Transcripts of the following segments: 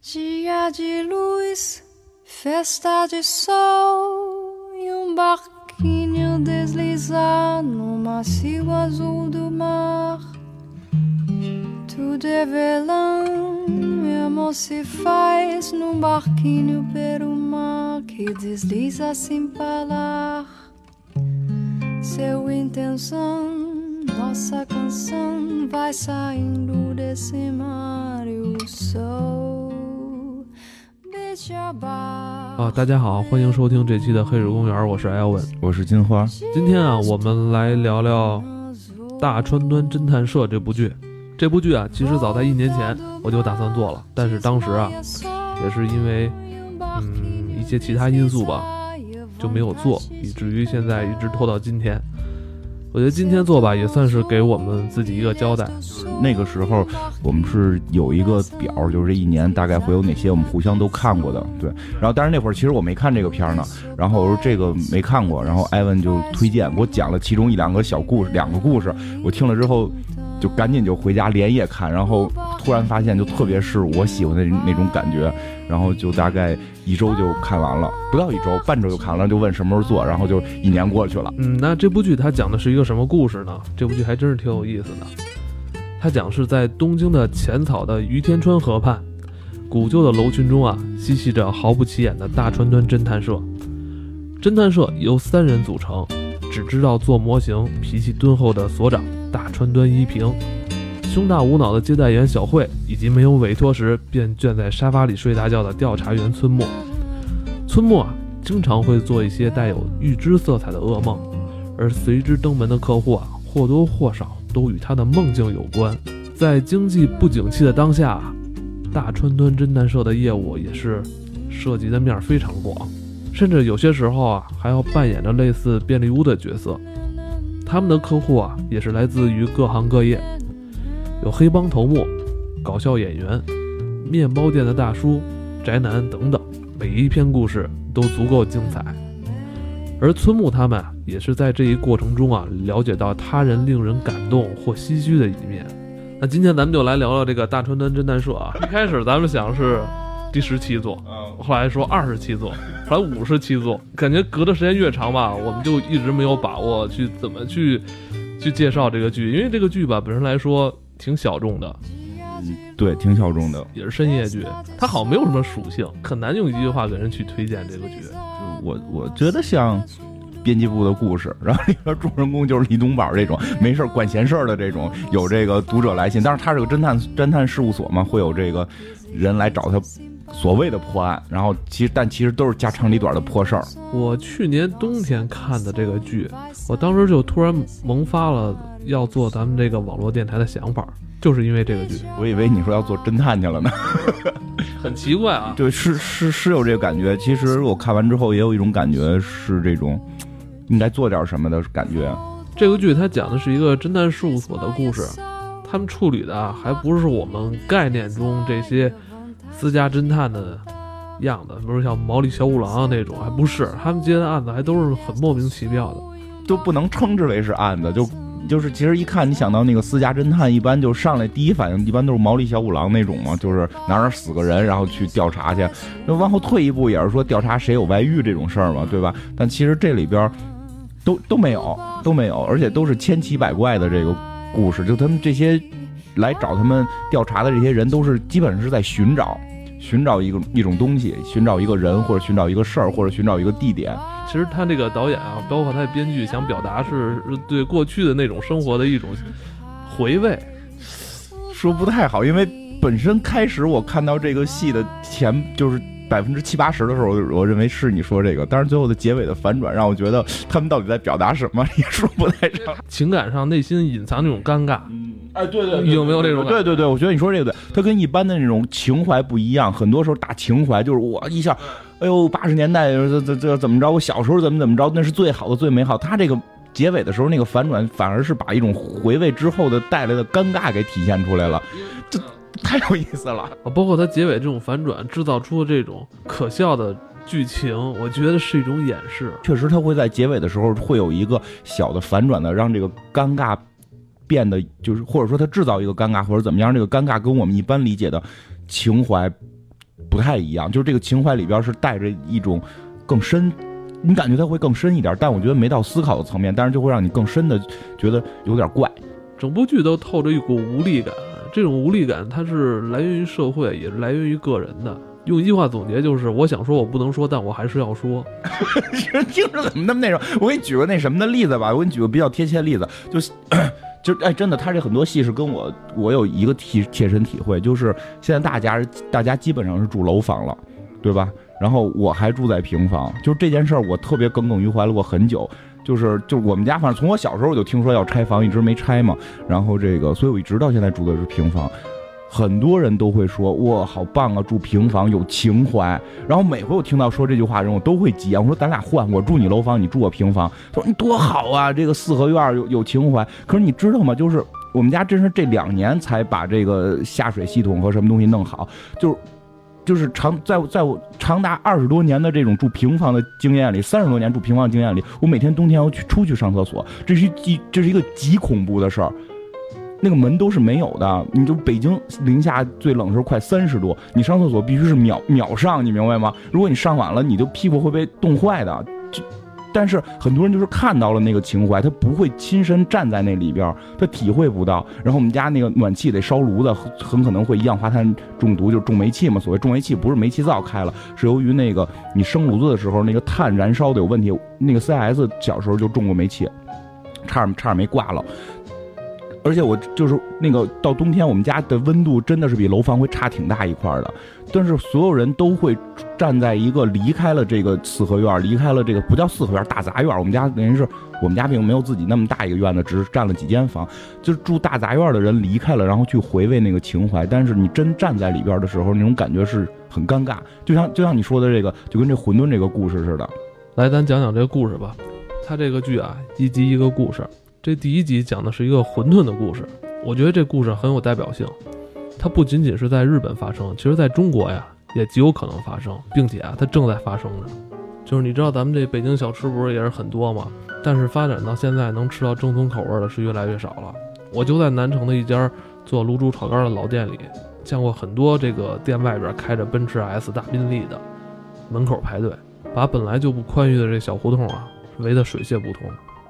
Dia de luz, festa de sol e um barquinho deslizar no macio azul do mar. Tudo é velão, meu amor se faz num barquinho pelo mar que desliza sem parar. Seu intenção, nossa canção vai saindo desse mar e o sol. 啊，大家好，欢迎收听这期的《黑水公园》，我是艾文，我是金花。今天啊，我们来聊聊《大川端侦探社》这部剧。这部剧啊，其实早在一年前我就打算做了，但是当时啊，也是因为嗯一些其他因素吧，就没有做，以至于现在一直拖到今天。我觉得今天做吧，也算是给我们自己一个交代。那个时候我们是有一个表，就是这一年大概会有哪些我们互相都看过的，对。然后，但是那会儿其实我没看这个片儿呢。然后我说这个没看过，然后艾文就推荐给我讲了其中一两个小故事，两个故事。我听了之后，就赶紧就回家连夜看。然后突然发现，就特别是我喜欢的那种感觉。然后就大概一周就看完了，不到一周，半周就看完了。就问什么时候做，然后就一年过去了。嗯，那这部剧它讲的是一个什么故事呢？这部剧还真是挺有意思的。它讲是在东京的浅草的于天川河畔，古旧的楼群中啊，嬉戏着毫不起眼的大川端侦探社。侦探社由三人组成，只知道做模型、脾气敦厚的所长大川端一平。胸大无脑的接待员小慧，以及没有委托时便倦在沙发里睡大觉的调查员村木。村木啊，经常会做一些带有预知色彩的噩梦，而随之登门的客户啊，或多或少都与他的梦境有关。在经济不景气的当下，大川端侦探社的业务也是涉及的面非常广，甚至有些时候啊，还要扮演着类似便利屋的角色。他们的客户啊，也是来自于各行各业。有黑帮头目、搞笑演员、面包店的大叔、宅男等等，每一篇故事都足够精彩。而村木他们也是在这一过程中啊，了解到他人令人感动或唏嘘的一面。那今天咱们就来聊聊这个大川端侦探社啊。一开始咱们想是第十七座，后来说二十七座，后来五十七座，感觉隔的时间越长吧，我们就一直没有把握去怎么去去介绍这个剧，因为这个剧吧本身来说。挺小众的，嗯，对，挺小众的，也是深夜剧。它好像没有什么属性，很难用一句话给人去推荐这个剧。就我我觉得像编辑部的故事，然后里边主人公就是李东宝这种没事管闲事儿的这种，有这个读者来信，但是他是个侦探侦探事务所嘛，会有这个人来找他所谓的破案，然后其实但其实都是家长里短的破事儿。我去年冬天看的这个剧，我当时就突然萌发了。要做咱们这个网络电台的想法，就是因为这个剧。我以为你说要做侦探去了呢，很奇怪啊。对，是是是有这个感觉。其实我看完之后也有一种感觉，是这种应该做点什么的感觉。这个剧它讲的是一个侦探事务所的故事，他们处理的还不是我们概念中这些私家侦探的样子，比如像毛利小五郎那种，还不是。他们接的案子还都是很莫名其妙的，都不能称之为是案子，就。就是其实一看，你想到那个私家侦探，一般就上来第一反应，一般都是毛利小五郎那种嘛，就是哪哪死个人，然后去调查去。那往后退一步，也是说调查谁有外遇这种事儿嘛，对吧？但其实这里边儿都都没有，都没有，而且都是千奇百怪的这个故事。就他们这些来找他们调查的这些人，都是基本上是在寻找。寻找一个一种东西，寻找一个人，或者寻找一个事儿，或者寻找一个地点。其实他这个导演啊，包括他的编剧，想表达是对过去的那种生活的一种回味。说不太好，因为本身开始我看到这个戏的前就是。百分之七八十的时候，我认为是你说这个，但是最后的结尾的反转让我觉得他们到底在表达什么也说不太上。情感上内心隐藏那种尴尬，嗯，哎，对对，有没有这种？对对对，我觉得你说这个对，他跟一般的那种情怀不一样，很多时候打情怀就是我一下，哎呦，八十年代这这这怎么着？我小时候怎么怎么着？那是最好的最美好。他这个结尾的时候那个反转，反而是把一种回味之后的带来的尴尬给体现出来了，这。太有意思了啊！包括它结尾这种反转，制造出的这种可笑的剧情，我觉得是一种掩饰。确实，它会在结尾的时候会有一个小的反转的，让这个尴尬变得就是，或者说它制造一个尴尬，或者怎么样，这个尴尬跟我们一般理解的情怀不太一样，就是这个情怀里边是带着一种更深，你感觉它会更深一点，但我觉得没到思考的层面，但是就会让你更深的觉得有点怪。整部剧都透着一股无力感，这种无力感它是来源于社会，也是来源于个人的。用一句话总结就是：我想说，我不能说，但我还是要说。听着怎么那么那种？我给你举个那什么的例子吧，我给你举个比较贴切的例子，就 就哎，真的，他这很多戏是跟我我有一个体切身体会，就是现在大家大家基本上是住楼房了，对吧？然后我还住在平房，就是这件事儿我特别耿耿于怀了我很久。就是就是我们家，反正从我小时候我就听说要拆房，一直没拆嘛。然后这个，所以我一直到现在住的是平房。很多人都会说哇，好棒啊，住平房有情怀。然后每回我听到说这句话的人，我都会急啊。我说咱俩换，我住你楼房，你住我平房。他说你多好啊，这个四合院有有情怀。可是你知道吗？就是我们家真是这两年才把这个下水系统和什么东西弄好，就是。就是长在在我长达二十多年的这种住平房的经验里，三十多年住平房经验里，我每天冬天要去出去上厕所，这是极这是一个极恐怖的事儿。那个门都是没有的，你就北京零下最冷的时候快三十度，你上厕所必须是秒秒上，你明白吗？如果你上晚了，你就屁股会被冻坏的。就。但是很多人就是看到了那个情怀，他不会亲身站在那里边，他体会不到。然后我们家那个暖气得烧炉子，很可能会一氧化碳中毒，就是中煤气嘛。所谓中煤气不是煤气灶开了，是由于那个你生炉子的时候那个碳燃烧的有问题。那个 CS 小时候就中过煤气，差点差点没挂了。而且我就是那个到冬天，我们家的温度真的是比楼房会差挺大一块的。但是所有人都会站在一个离开了这个四合院，离开了这个不叫四合院大杂院。我们家等于是我们家并没有自己那么大一个院子，只是占了几间房。就是住大杂院的人离开了，然后去回味那个情怀。但是你真站在里边的时候，那种感觉是很尴尬。就像就像你说的这个，就跟这馄饨这个故事似的。来，咱讲讲这个故事吧。他这个剧啊，一集一个故事。这第一集讲的是一个馄饨的故事，我觉得这故事很有代表性。它不仅仅是在日本发生，其实在中国呀也极有可能发生，并且啊它正在发生着。就是你知道咱们这北京小吃不是也是很多吗？但是发展到现在能吃到正宗口味的是越来越少了。我就在南城的一家做卤煮炒肝的老店里，见过很多这个店外边开着奔驰 S 大宾利的，门口排队，把本来就不宽裕的这小胡同啊围得水泄不通。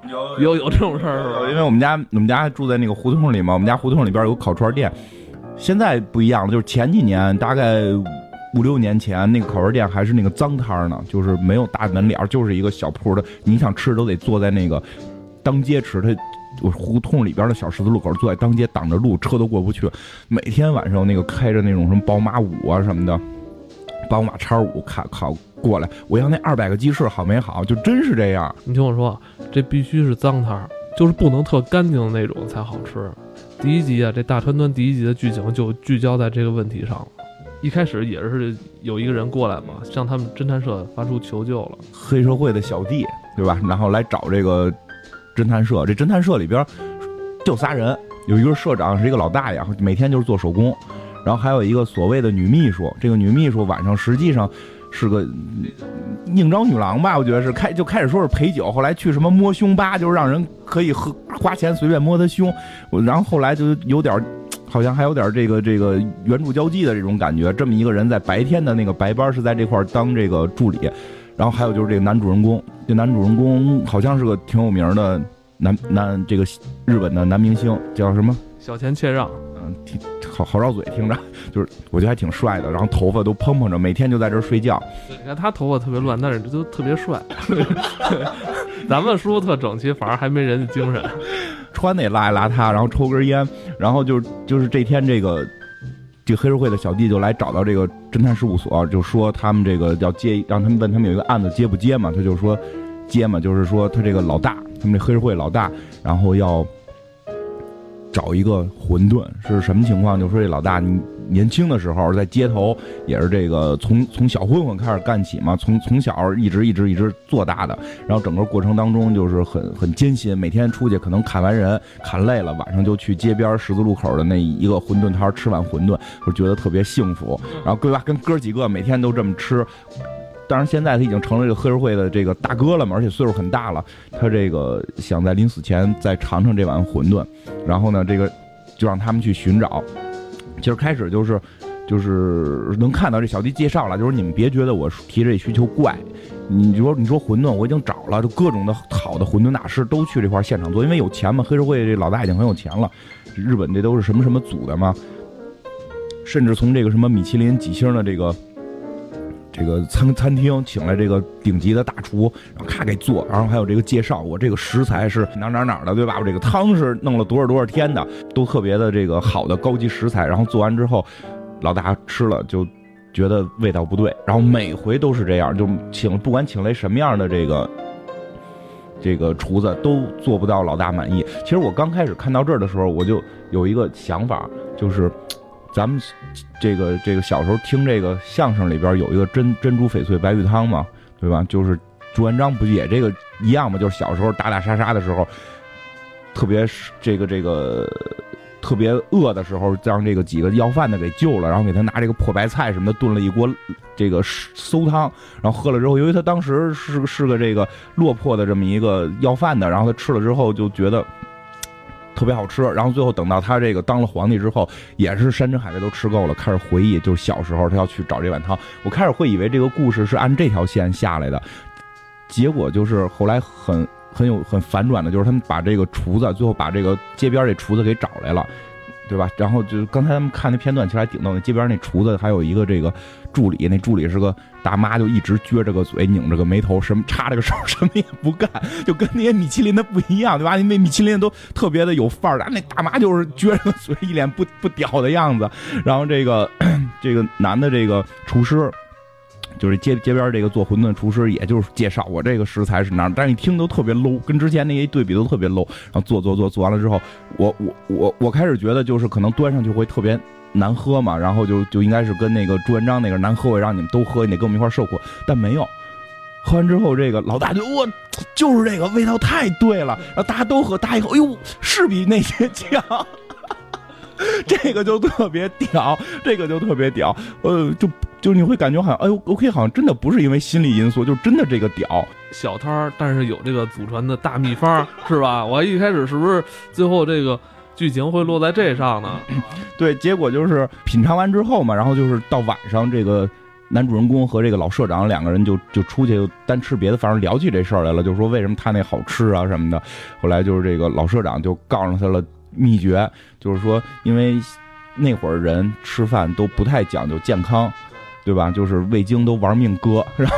有有有这种事儿是吧？因为我们家我们家住在那个胡同里嘛，我们家胡同里边有烤串店。现在不一样了，就是前几年，大概五六年前，那个烤串店还是那个脏摊呢，就是没有大门脸，就是一个小铺的。你想吃都得坐在那个当街吃，它胡同里边的小十字路口，坐在当街挡着路，车都过不去。每天晚上那个开着那种什么宝马五啊什么的，宝马叉五烤烤。过来，我要那二百个鸡翅，好没好？就真是这样。你听我说，这必须是脏摊儿，就是不能特干净的那种才好吃。第一集啊，这大川端第一集的剧情就聚焦在这个问题上了。一开始也是有一个人过来嘛，向他们侦探社发出求救了，黑社会的小弟，对吧？然后来找这个侦探社。这侦探社里边就仨人，有一个社长是一个老大爷，每天就是做手工，然后还有一个所谓的女秘书。这个女秘书晚上实际上。是个应招女郎吧？我觉得是开就开始说是陪酒，后来去什么摸胸吧，就是让人可以喝花钱随便摸她胸，然后后来就有点，好像还有点这个这个 援助交际的这种感觉。这么一个人在白天的那个白班是在这块当这个助理，然后还有就是这个男主人公，这男主人公好像是个挺有名的男男这个日本的男明星，叫什么？小田切让。好好绕嘴，听着就是我觉得还挺帅的，然后头发都蓬蓬着，每天就在这儿睡觉。你看他头发特别乱，但是都特别帅。咱们梳特整齐，反而还没人家精神。穿的也邋里邋遢，然后抽根烟，然后就就是这天这个这个黑社会的小弟就来找到这个侦探事务所，就说他们这个要接，让他们问他们有一个案子接不接嘛？他就说接嘛，就是说他这个老大，他们这黑社会老大，然后要。找一个馄饨是什么情况？就说这老大，你年轻的时候在街头也是这个从从小混混开始干起嘛，从从小一直一直一直做大的，然后整个过程当中就是很很艰辛，每天出去可能砍完人砍累了，晚上就去街边十字路口的那一个馄饨摊吃碗馄饨，就觉得特别幸福，然后对吧？跟哥几个每天都这么吃。当然，现在他已经成了这个黑社会的这个大哥了嘛，而且岁数很大了。他这个想在临死前再尝尝这碗馄饨，然后呢，这个就让他们去寻找。其实开始就是就是能看到这小弟介绍了，就是你们别觉得我提这需求怪，你就说你说馄饨我已经找了，就各种的好的馄饨大师都去这块现场做，因为有钱嘛，黑社会这老大已经很有钱了，日本这都是什么什么组的嘛，甚至从这个什么米其林几星的这个。这个餐餐厅请来这个顶级的大厨，然后咔给做，然后还有这个介绍，我这个食材是哪哪哪的，对吧？我这个汤是弄了多少多少天的，都特别的这个好的高级食材。然后做完之后，老大吃了就觉得味道不对，然后每回都是这样，就请不管请来什么样的这个这个厨子都做不到老大满意。其实我刚开始看到这儿的时候，我就有一个想法，就是。咱们这个这个小时候听这个相声里边有一个珍珍珠翡翠白玉汤嘛，对吧？就是朱元璋不也这个一样吗？就是小时候打打杀杀的时候，特别是这个这个特别饿的时候，让这个几个要饭的给救了，然后给他拿这个破白菜什么的炖了一锅这个馊汤，然后喝了之后，由于他当时是是个这个落魄的这么一个要饭的，然后他吃了之后就觉得。特别好吃，然后最后等到他这个当了皇帝之后，也是山珍海味都吃够了，开始回忆，就是小时候他要去找这碗汤。我开始会以为这个故事是按这条线下来的，结果就是后来很很有很反转的，就是他们把这个厨子最后把这个街边这厨子给找来了。对吧？然后就是刚才他们看那片段，其实还顶逗。那街边那厨子还有一个这个助理，那助理是个大妈，就一直撅着个嘴，拧着个眉头，什么插着个手，什么也不干，就跟那些米其林的不一样，对吧？那米其林都特别的有范儿，那大妈就是撅着个嘴，一脸不不屌的样子。然后这个 这个男的这个厨师。就是街街边这个做馄饨厨师，也就是介绍我这个食材是哪儿，但是一听都特别 low，跟之前那些对比都特别 low。然后做做做做完了之后，我我我我开始觉得就是可能端上去会特别难喝嘛，然后就就应该是跟那个朱元璋那个难喝，我让你们都喝，你得跟我们一块受苦。但没有，喝完之后这个老大就我就是这个味道太对了，然后大家都喝，大家一口，哎呦，是比那些 强。这个就特别屌，这个就特别屌，呃，就就你会感觉好像，哎呦，OK，好像真的不是因为心理因素，就真的这个屌，小摊儿，但是有这个祖传的大秘方，是吧？我一开始是不是最后这个剧情会落在这上呢？对，结果就是品尝完之后嘛，然后就是到晚上，这个男主人公和这个老社长两个人就就出去单吃别的，反正聊起这事儿来了，就说为什么他那好吃啊什么的。后来就是这个老社长就告诉他了。秘诀就是说，因为那会儿人吃饭都不太讲究健康，对吧？就是味精都玩命搁，然后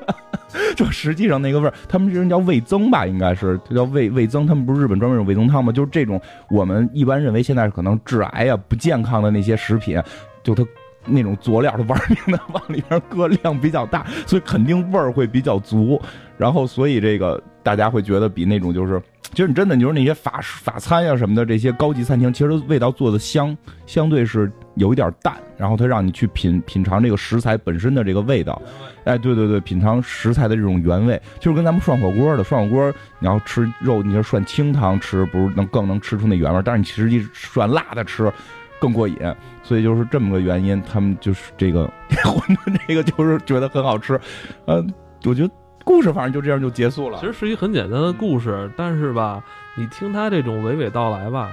就实际上那个味儿，他们这人叫味增吧，应该是他叫味味增。他们不是日本专门有味增汤吗？就是这种我们一般认为现在可能致癌呀、不健康的那些食品，就它那种佐料，他玩命的往里边搁，量比较大，所以肯定味儿会比较足。然后，所以这个大家会觉得比那种就是。其实你真的，你说那些法法餐呀什么的，这些高级餐厅，其实味道做的香，相对是有一点淡。然后他让你去品品尝这个食材本身的这个味道，哎，对对对，品尝食材的这种原味，就是跟咱们涮火锅的涮火锅，你要吃肉，你要涮清汤吃，不是能更能吃出那原味。但是你实际涮辣的吃更过瘾，所以就是这么个原因，他们就是这个 馄饨这个就是觉得很好吃，嗯，我觉得。故事反正就这样就结束了。其实是一很简单的故事，但是吧，你听他这种娓娓道来吧，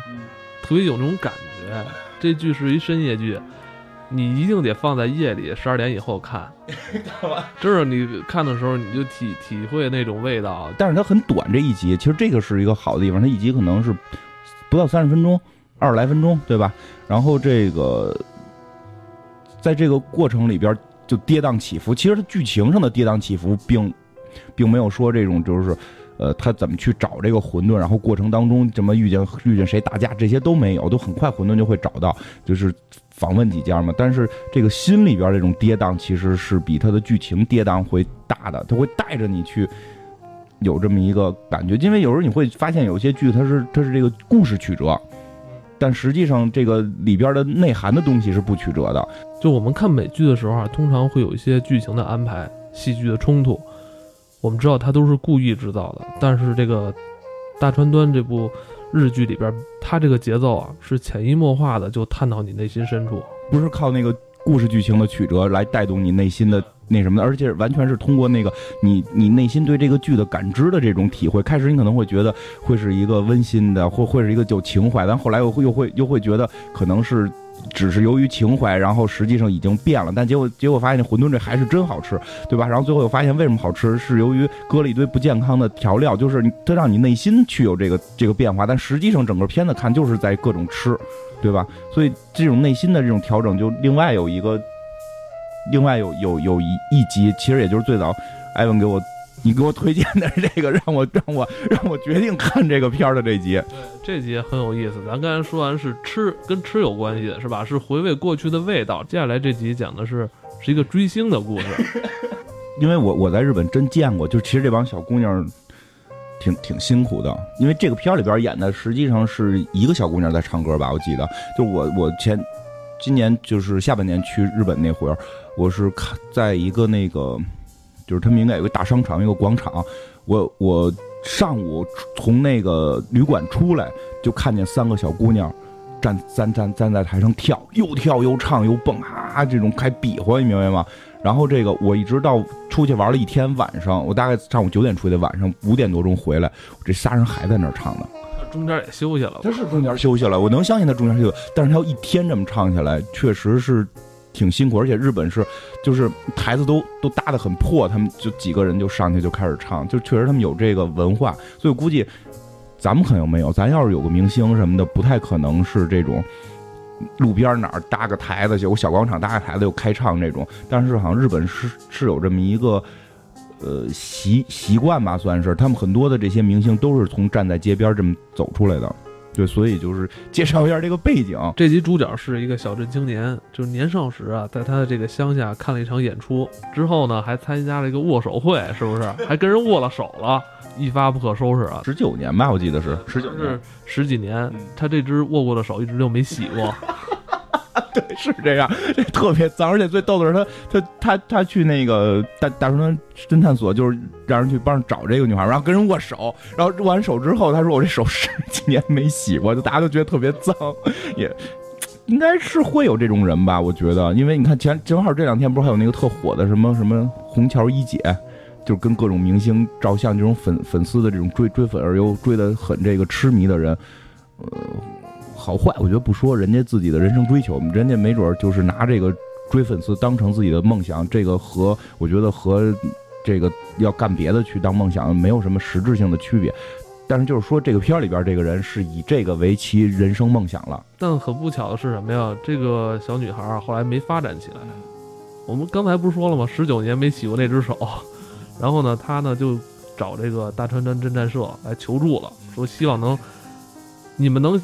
特别有那种感觉。这剧是一深夜剧，你一定得放在夜里十二点以后看。真是你看的时候，你就体体会那种味道。但是它很短，这一集其实这个是一个好的地方，它一集可能是不到三十分钟，二十来分钟，对吧？然后这个在这个过程里边就跌宕起伏。其实它剧情上的跌宕起伏并。并没有说这种就是，呃，他怎么去找这个馄饨，然后过程当中怎么遇见遇见谁打架，这些都没有，都很快馄饨就会找到，就是访问几家嘛。但是这个心里边这种跌宕，其实是比他的剧情跌宕会大的，他会带着你去有这么一个感觉。因为有时候你会发现有些剧它是它是这个故事曲折，但实际上这个里边的内涵的东西是不曲折的。就我们看美剧的时候啊，通常会有一些剧情的安排、戏剧的冲突。我们知道他都是故意制造的，但是这个《大川端》这部日剧里边，他这个节奏啊，是潜移默化的就探到你内心深处，不是靠那个故事剧情的曲折来带动你内心的那什么的，而且完全是通过那个你你内心对这个剧的感知的这种体会。开始你可能会觉得会是一个温馨的，或会是一个有情怀，但后来又会又会又会觉得可能是只是由于情怀，然后实际上已经变了，但结果结果发现馄饨这还是真好吃，对吧？然后最后又发现为什么好吃，是由于搁了一堆不健康的调料，就是它让你内心去有这个这个变化，但实际上整个片子看就是在各种吃，对吧？所以这种内心的这种调整，就另外有一个，另外有有有一一集，其实也就是最早艾文给我。你给我推荐的这个，让我让我让我决定看这个片儿的这集。对，这集很有意思。咱刚才说完是吃，跟吃有关系的是吧？是回味过去的味道。接下来这集讲的是是一个追星的故事。因为我我在日本真见过，就其实这帮小姑娘挺挺辛苦的。因为这个片儿里边演的实际上是一个小姑娘在唱歌吧，我记得。就我我前今年就是下半年去日本那会儿，我是看在一个那个。就是他们应该有个大商场，一个广场。我我上午从那个旅馆出来，就看见三个小姑娘站站站站在台上跳，又跳又唱又蹦啊，这种开比划，你明白吗？然后这个我一直到出去玩了一天，晚上我大概上午九点出去，晚上五点多钟回来，这仨人还在那儿唱呢。中间也休息了，他是中间休息了，我能相信他中间休息，但是他要一天这么唱下来，确实是。挺辛苦，而且日本是，就是台子都都搭的很破，他们就几个人就上去就开始唱，就确实他们有这个文化，所以估计咱们可能没有，咱要是有个明星什么的，不太可能是这种路边哪儿搭个台子，有个小广场搭个台子就开唱这种。但是好像日本是是有这么一个呃习习惯吧，算是他们很多的这些明星都是从站在街边这么走出来的。对，所以就是介绍一下这个背景。这集主角是一个小镇青年，就是年少时啊，在他的这个乡下看了一场演出，之后呢，还参加了一个握手会，是不是？还跟人握了手了，一发不可收拾啊！十九年吧，我记得是十九是十几年，他这只握过的手一直就没洗过。对，是这样，这特别脏，而且最逗的是，他他他他去那个大大熊村侦探所，就是让人去帮着找这个女孩，然后跟人握手，然后握完手之后，他说我这手十几年没洗过，就大家都觉得特别脏，也应该是会有这种人吧，我觉得，因为你看前正好这两天不是还有那个特火的什么什么虹桥一姐，就是跟各种明星照相，这种粉粉丝的这种追追粉而又追得很这个痴迷的人，呃。好坏，我觉得不说，人家自己的人生追求，人家没准就是拿这个追粉丝当成自己的梦想，这个和我觉得和这个要干别的去当梦想没有什么实质性的区别。但是就是说，这个片儿里边这个人是以这个为其人生梦想了。但很不巧的是什么呀？这个小女孩后来没发展起来。我们刚才不是说了吗？十九年没洗过那只手，然后呢，她呢就找这个大川端侦探社来求助了，说希望能你们能。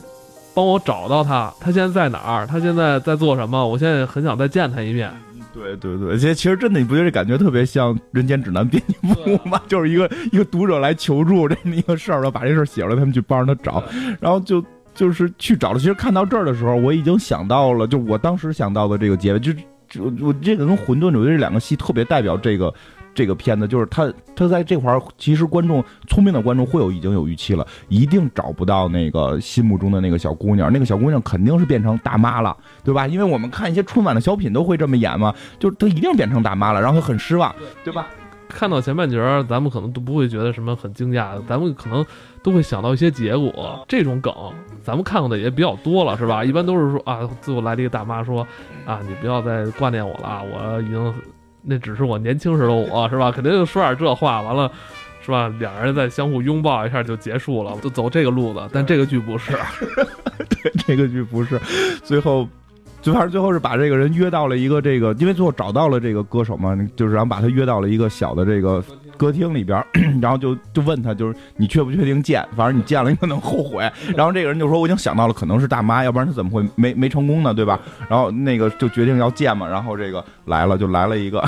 帮我找到他，他现在在哪儿？他现在在做什么？我现在很想再见他一面。对对对，其实其实真的，你不觉得这感觉特别像《人间指南》编辑部吗？就是一个一个读者来求助这么一个事儿，然后把这事儿写出来，他们去帮着他找，然后就就是去找了。其实看到这儿的时候，我已经想到了，就我当时想到的这个结尾，就就我这个跟《混沌》我觉得这两个戏特别代表这个。这个片子就是他，他在这块儿，其实观众聪明的观众会有已经有预期了，一定找不到那个心目中的那个小姑娘，那个小姑娘肯定是变成大妈了，对吧？因为我们看一些春晚的小品都会这么演嘛，就是她一定变成大妈了，然后很失望，对吧？看到前半截儿，咱们可能都不会觉得什么很惊讶，咱们可能都会想到一些结果。这种梗，咱们看过的也比较多了，是吧？一般都是说啊，最后来了一个大妈说啊，你不要再挂念我了，我已经。那只是我年轻时的我，是吧？肯定就说点这话，完了，是吧？两人再相互拥抱一下就结束了，就走这个路子。但这个剧不是，对，这个剧不是。最后，最后最后是把这个人约到了一个这个，因为最后找到了这个歌手嘛，就是然后把他约到了一个小的这个。歌厅里边，然后就就问他，就是你确不确定见？反正你见了，你可能后悔。然后这个人就说，我已经想到了，可能是大妈，要不然他怎么会没没成功呢？对吧？然后那个就决定要见嘛。然后这个来了，就来了一个，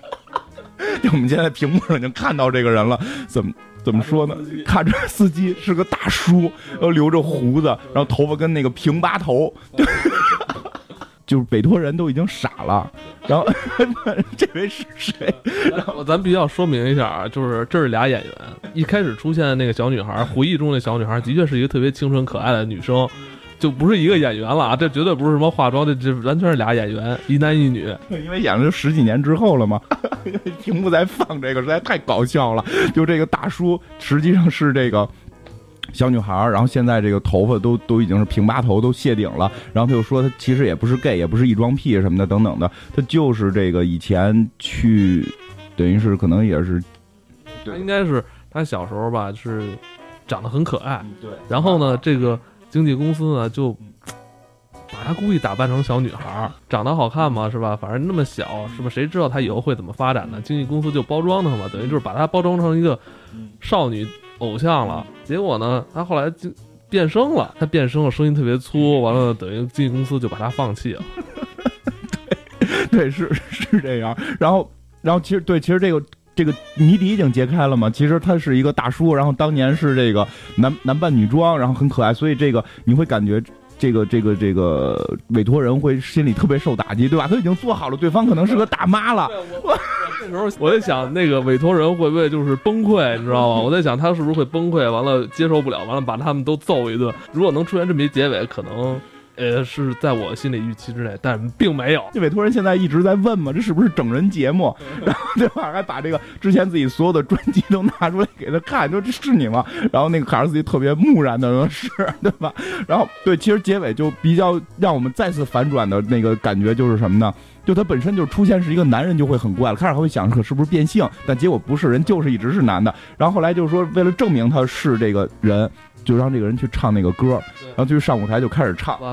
就我们现在屏幕上已经看到这个人了。怎么怎么说呢？卡车司机是个大叔，然后留着胡子，然后头发跟那个平八头。就是委托人都已经傻了，然后 这位是谁？然后咱必须要说明一下啊，就是这是俩演员。一开始出现的那个小女孩，回忆中的小女孩，的确是一个特别清纯可爱的女生，就不是一个演员了啊！这绝对不是什么化妆的，这完全是俩演员，一男一女。因为演了十几年之后了嘛，因 为屏幕在放这个，实在太搞笑了。就这个大叔实际上是这个。小女孩儿，然后现在这个头发都都已经是平八头，都谢顶了。然后他又说他其实也不是 gay，也不是异装癖什么的等等的，他就是这个以前去，等于是可能也是，他应该是他小时候吧是长得很可爱，对。然后呢，这个经纪公司呢就把他故意打扮成小女孩，长得好看嘛，是吧？反正那么小，是吧？谁知道他以后会怎么发展呢？经纪公司就包装他嘛，等于就是把他包装成一个少女偶像了。结果呢，他后来就变声了，他变声了，声音特别粗，完了等于经纪公司就把他放弃了。对，是是这样。然后，然后其实对，其实这个这个谜底已经揭开了嘛。其实他是一个大叔，然后当年是这个男男扮女装，然后很可爱，所以这个你会感觉这个这个这个委托人会心里特别受打击，对吧？他已经做好了，对方可能是个大妈了。我 这时候我在想，那个委托人会不会就是崩溃，你知道吗？我在想他是不是会崩溃，完了接受不了，完了把他们都揍一顿。如果能出现这么一结尾，可能。呃，是在我心理预期之内，但并没有。这委托人现在一直在问嘛，这是不是整人节目？然后对吧？还把这个之前自己所有的专辑都拿出来给他看，说这是你吗？然后那个卡尔斯基特别木然的说：“是，对吧？”然后对，其实结尾就比较让我们再次反转的那个感觉就是什么呢？就他本身就出现是一个男人就会很怪了，开始还会想可是不是变性，但结果不是，人就是一直是男的。然后后来就是说为了证明他是这个人。就让这个人去唱那个歌，然后就上舞台就开始唱。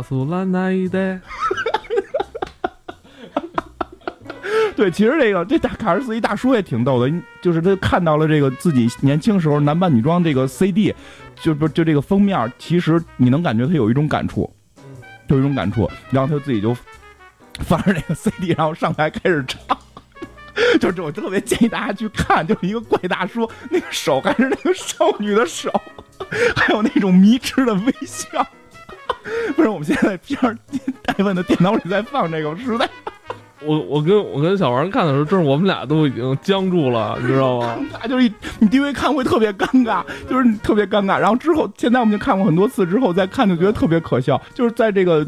对，其实这个这大卡尔斯一大叔也挺逗的，就是他看到了这个自己年轻时候男扮女装这个 CD，就不就这个封面，其实你能感觉他有一种感触，有一种感触，然后他自己就放着那个 CD，然后上台开始唱。就是我特别建议大家去看，就是一个怪大叔，那个手还是那个少女的手。还有那种迷痴的微笑，不是我们现在片儿戴文的电脑里在放这个，实在。我我跟我跟小王看的时候，正是我们俩都已经僵住了，你知道吗？尴尬，就是一你第一回看会特别尴尬，就是特别尴尬。然后之后，现在我们就看过很多次之后再看，就觉得特别可笑。就是在这个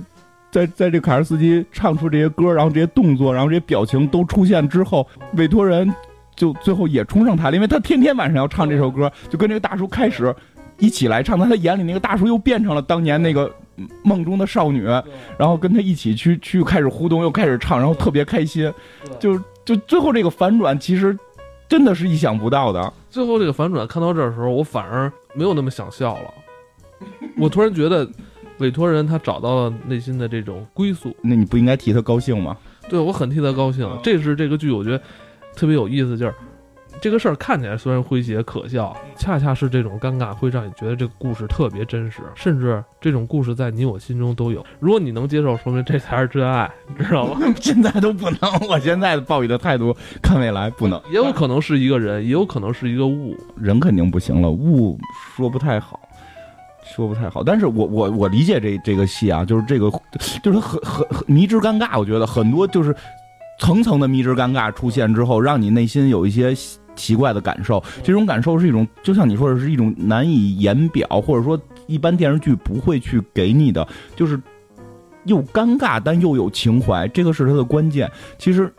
在在这卡尔斯基唱出这些歌，然后这些动作，然后这些表情都出现之后，委托人就最后也冲上台了，因为他天天晚上要唱这首歌，就跟这个大叔开始。一起来唱，在他眼里那个大叔又变成了当年那个梦中的少女，然后跟他一起去去开始互动，又开始唱，然后特别开心，就就最后这个反转其实真的是意想不到的。最后这个反转看到这儿的时候，我反而没有那么想笑了，我突然觉得委托人他找到了内心的这种归宿，那你不应该替他高兴吗？对，我很替他高兴，这是这个剧我觉得特别有意思，就是。这个事儿看起来虽然诙谐可笑，恰恰是这种尴尬会让你觉得这个故事特别真实，甚至这种故事在你我心中都有。如果你能接受，说明这才是真爱，知道吗？现在都不能，我现在抱以的态度看未来不能，也有可能是一个人，也有可能是一个物，人肯定不行了，物说不太好，说不太好。但是我我我理解这这个戏啊，就是这个就是很很很迷之尴尬，我觉得很多就是层层的迷之尴尬出现之后，让你内心有一些。奇怪的感受，这种感受是一种，就像你说的，是一种难以言表，或者说一般电视剧不会去给你的，就是又尴尬但又有情怀，这个是它的关键。其实，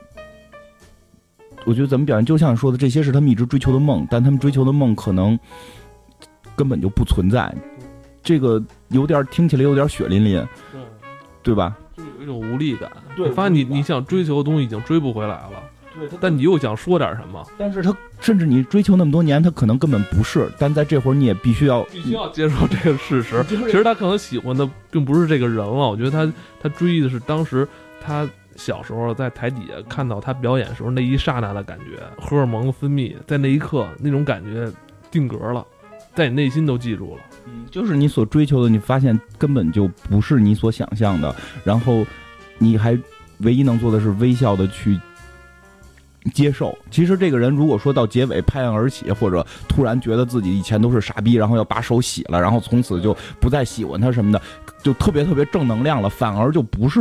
我觉得咱们表现就像说的，这些是他们一直追求的梦，但他们追求的梦可能根本就不存在。这个有点听起来有点血淋淋，对吧？就有一种无力感，对，发现你你想追求的东西已经追不回来了。对，但你又想说点什么？但是他甚至你追求那么多年，他可能根本不是。但在这会儿，你也必须要必须要接受这个事实。其实他可能喜欢的并不是这个人了。我觉得他他追忆的是当时他小时候在台底下看到他表演时候那一刹那的感觉，荷尔蒙分泌，在那一刻那种感觉定格了，在你内心都记住了。嗯，就是你所追求的，你发现根本就不是你所想象的。然后你还唯一能做的是微笑的去。接受，其实这个人如果说到结尾拍案而起，或者突然觉得自己以前都是傻逼，然后要把手洗了，然后从此就不再喜欢他什么的，就特别特别正能量了，反而就不是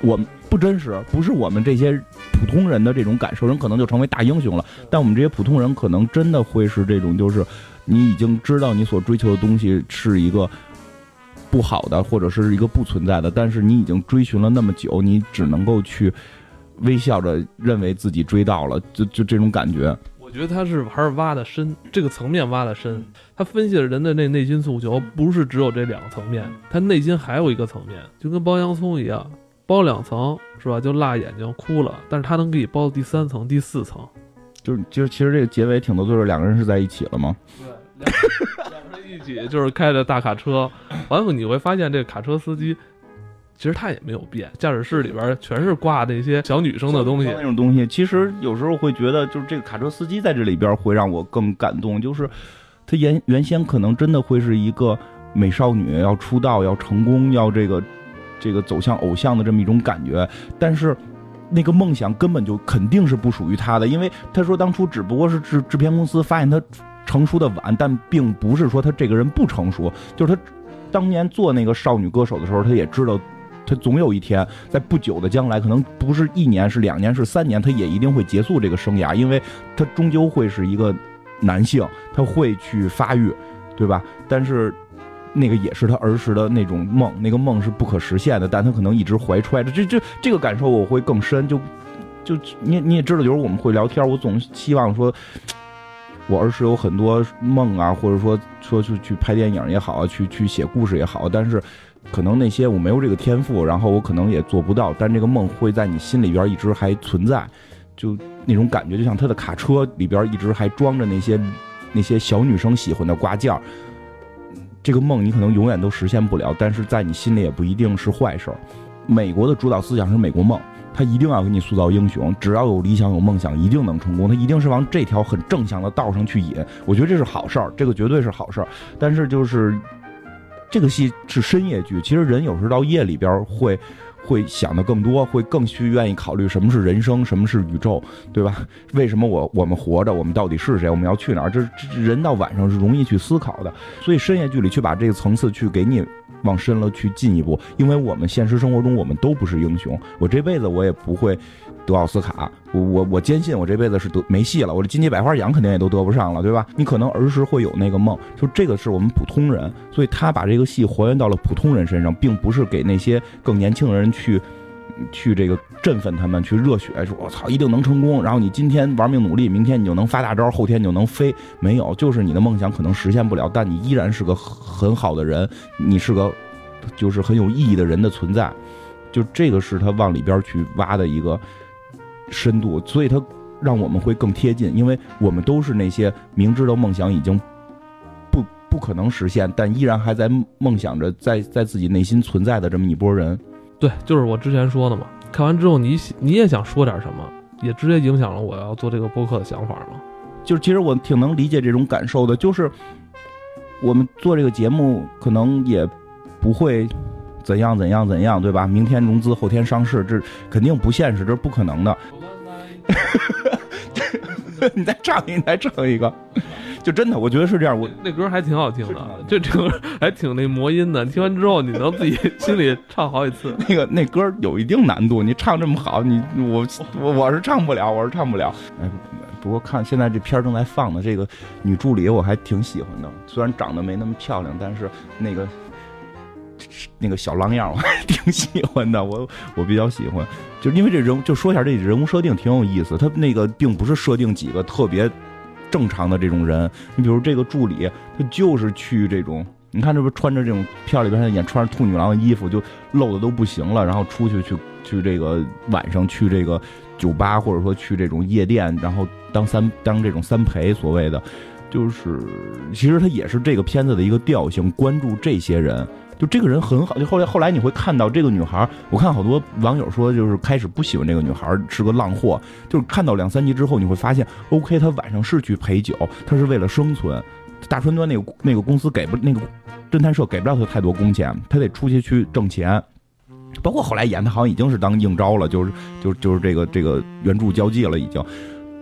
我们不真实，不是我们这些普通人的这种感受，人可能就成为大英雄了。但我们这些普通人可能真的会是这种，就是你已经知道你所追求的东西是一个不好的，或者是一个不存在的，但是你已经追寻了那么久，你只能够去。微笑着认为自己追到了，就就这种感觉。我觉得他是还是挖的深，这个层面挖的深。他分析了人的那内心诉求，不是只有这两个层面，他内心还有一个层面，就跟剥洋葱一样，剥两层是吧？就辣眼睛哭了，但是他能给你剥到第三层、第四层。就是就是，其实这个结尾挺多，就是两个人是在一起了吗？对，两个人一起就是开着大卡车，完后你会发现这个卡车司机。其实他也没有变，驾驶室里边全是挂那些小女生的东西，那种东西。其实有时候会觉得，就是这个卡车司机在这里边会让我更感动，就是他原原先可能真的会是一个美少女，要出道，要成功，要这个这个走向偶像的这么一种感觉，但是那个梦想根本就肯定是不属于他的，因为他说当初只不过是制制片公司发现他成熟的晚，但并不是说他这个人不成熟，就是他当年做那个少女歌手的时候，他也知道。他总有一天，在不久的将来，可能不是一年，是两年，是三年，他也一定会结束这个生涯，因为他终究会是一个男性，他会去发育，对吧？但是，那个也是他儿时的那种梦，那个梦是不可实现的，但他可能一直怀揣着，这这这个感受我会更深。就就你你也知道，就是我们会聊天，我总希望说，我儿时有很多梦啊，或者说说去去拍电影也好，去去写故事也好，但是。可能那些我没有这个天赋，然后我可能也做不到，但这个梦会在你心里边一直还存在，就那种感觉，就像他的卡车里边一直还装着那些那些小女生喜欢的挂件儿。这个梦你可能永远都实现不了，但是在你心里也不一定是坏事儿。美国的主导思想是美国梦，他一定要给你塑造英雄，只要有理想有梦想，一定能成功，他一定是往这条很正向的道上去引。我觉得这是好事儿，这个绝对是好事儿，但是就是。这个戏是深夜剧，其实人有时候到夜里边会，会想的更多，会更去愿意考虑什么是人生，什么是宇宙，对吧？为什么我我们活着，我们到底是谁，我们要去哪儿？这人到晚上是容易去思考的，所以深夜剧里去把这个层次去给你。往深了去进一步，因为我们现实生活中我们都不是英雄，我这辈子我也不会得奥斯卡，我我我坚信我这辈子是得没戏了，我这金鸡百花奖肯定也都得不上了，对吧？你可能儿时会有那个梦，就这个是我们普通人，所以他把这个戏还原到了普通人身上，并不是给那些更年轻的人去。去这个振奋他们，去热血，说我操，一定能成功。然后你今天玩命努力，明天你就能发大招，后天你就能飞。没有，就是你的梦想可能实现不了，但你依然是个很好的人，你是个就是很有意义的人的存在。就这个是他往里边去挖的一个深度，所以它让我们会更贴近，因为我们都是那些明知道梦想已经不不可能实现，但依然还在梦想着在在自己内心存在的这么一波人。对，就是我之前说的嘛。看完之后，你你也想说点什么，也直接影响了我要做这个播客的想法嘛。就是其实我挺能理解这种感受的，就是我们做这个节目可能也不会怎样怎样怎样，对吧？明天融资，后天上市，这肯定不现实，这是不可能的。你再唱一，你再唱一个。就真的，我觉得是这样。我那歌还挺好听的，就这歌还挺那魔音的。听完之后，你能自己 心里唱好几次。那个那歌有一定难度，你唱这么好，你我我我是唱不了，我是唱不了。哎，不过看现在这片正在放的这个女助理，我还挺喜欢的。虽然长得没那么漂亮，但是那个那个小狼样我还挺喜欢的。我我比较喜欢，就因为这人就说一下这人物设定挺有意思。他那个并不是设定几个特别。正常的这种人，你比如这个助理，他就是去这种，你看这不穿着这种片里边演穿着兔女郎的衣服，就露的都不行了，然后出去去去这个晚上去这个酒吧或者说去这种夜店，然后当三当这种三陪，所谓的，就是其实他也是这个片子的一个调性，关注这些人。就这个人很好，就后来后来你会看到这个女孩，我看好多网友说，就是开始不喜欢这个女孩，是个浪货。就是看到两三集之后，你会发现，OK，她晚上是去陪酒，她是为了生存。大川端那个那个公司给不那个侦探社给不了她太多工钱，她得出去去挣钱。包括后来演，她好像已经是当应招了，就是就就是这个这个援助交际了已经。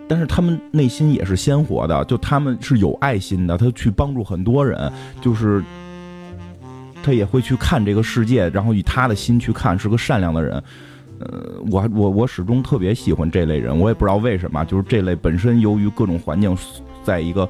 但是他们内心也是鲜活的，就他们是有爱心的，他去帮助很多人，就是。他也会去看这个世界，然后以他的心去看，是个善良的人。呃，我我我始终特别喜欢这类人，我也不知道为什么，就是这类本身由于各种环境，在一个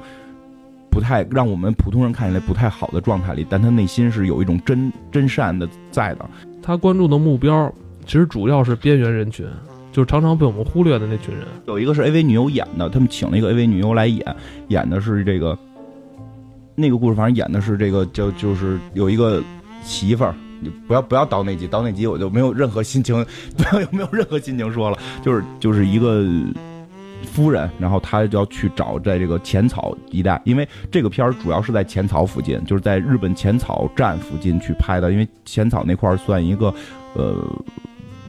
不太让我们普通人看起来不太好的状态里，但他内心是有一种真真善的在的。他关注的目标其实主要是边缘人群，就是常常被我们忽略的那群人。有一个是 AV 女优演的，他们请了一个 AV 女优来演，演的是这个那个故事，反正演的是这个叫就是有一个媳妇儿。你不要不要到那集，到那集我就没有任何心情，不要有没有任何心情说了，就是就是一个夫人，然后她就要去找在这个浅草一带，因为这个片儿主要是在浅草附近，就是在日本浅草站附近去拍的，因为浅草那块儿算一个呃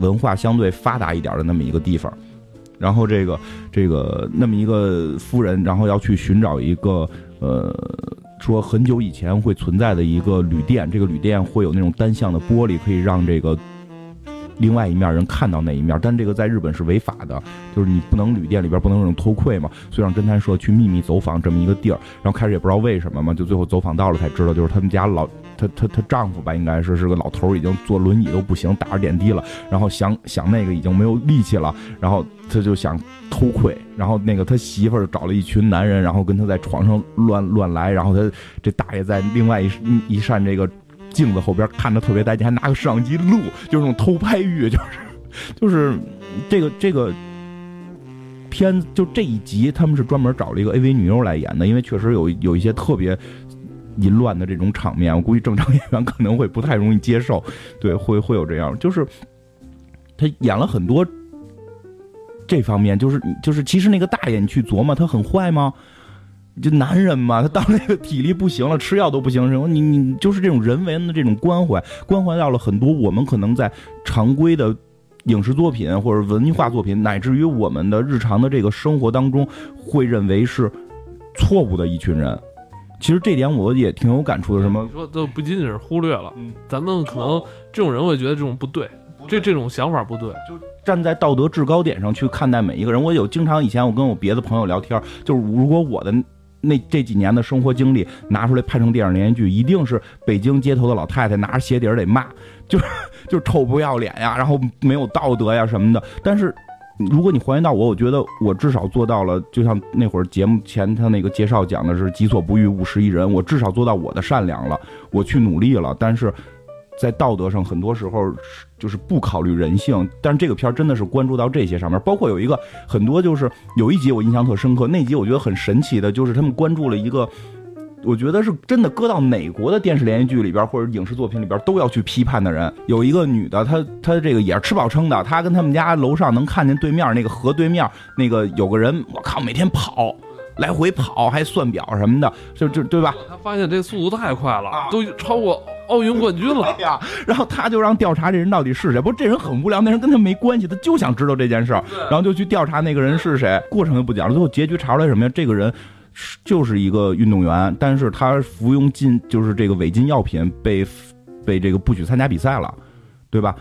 文化相对发达一点的那么一个地方，然后这个这个那么一个夫人，然后要去寻找一个呃。说很久以前会存在的一个旅店，这个旅店会有那种单向的玻璃，可以让这个另外一面人看到那一面。但这个在日本是违法的，就是你不能旅店里边不能有偷窥嘛，所以让侦探社去秘密走访这么一个地儿。然后开始也不知道为什么嘛，就最后走访到了才知道，就是他们家老她她她丈夫吧，应该是是个老头，已经坐轮椅都不行，打着点滴了，然后想想那个已经没有力气了，然后他就想。偷窥，然后那个他媳妇儿找了一群男人，然后跟他在床上乱乱来，然后他这大爷在另外一一扇这个镜子后边看着特别带劲，还拿个摄像机录，就是那种偷拍欲，就是就是这个这个片子就这一集，他们是专门找了一个 AV 女优来演的，因为确实有有一些特别淫乱的这种场面，我估计正常演员可能会不太容易接受，对，会会有这样，就是他演了很多。这方面就是就是，其实那个大爷，你去琢磨，他很坏吗？就男人嘛，他到那个体力不行了，吃药都不行，什么你你就是这种人为的这种关怀，关怀到了很多我们可能在常规的影视作品或者文化作品，乃至于我们的日常的这个生活当中，会认为是错误的一群人。其实这点我也挺有感触的。什么？你说都不仅仅是忽略了，咱们可能这种人会觉得这种不对，这这种想法不对，就。站在道德制高点上去看待每一个人，我有经常以前我跟我别的朋友聊天，就是如果我的那这几年的生活经历拿出来拍成电影连续剧，一定是北京街头的老太太拿着鞋底儿得骂，就是就是臭不要脸呀，然后没有道德呀什么的。但是如果你还原到我，我觉得我至少做到了，就像那会儿节目前他那个介绍讲的是“己所不欲，勿施于人”，我至少做到我的善良了，我去努力了，但是。在道德上，很多时候就是不考虑人性，但是这个片儿真的是关注到这些上面，包括有一个很多就是有一集我印象特深刻，那集我觉得很神奇的，就是他们关注了一个，我觉得是真的搁到哪国的电视连续剧里边或者影视作品里边都要去批判的人，有一个女的，她她这个也是吃饱撑的，她跟他们家楼上能看见对面那个河对面那个有个人，我靠，每天跑。来回跑还算表什么的，就就对吧？他发现这速度太快了，都超过奥运冠军了 呀。然后他就让调查这人到底是谁。不，这人很无聊，那人跟他没关系，他就想知道这件事儿，然后就去调查那个人是谁。过程就不讲了，最后结局查出来什么呀？这个人就是一个运动员，但是他服用禁就是这个违禁药品，被被这个不许参加比赛了，对吧？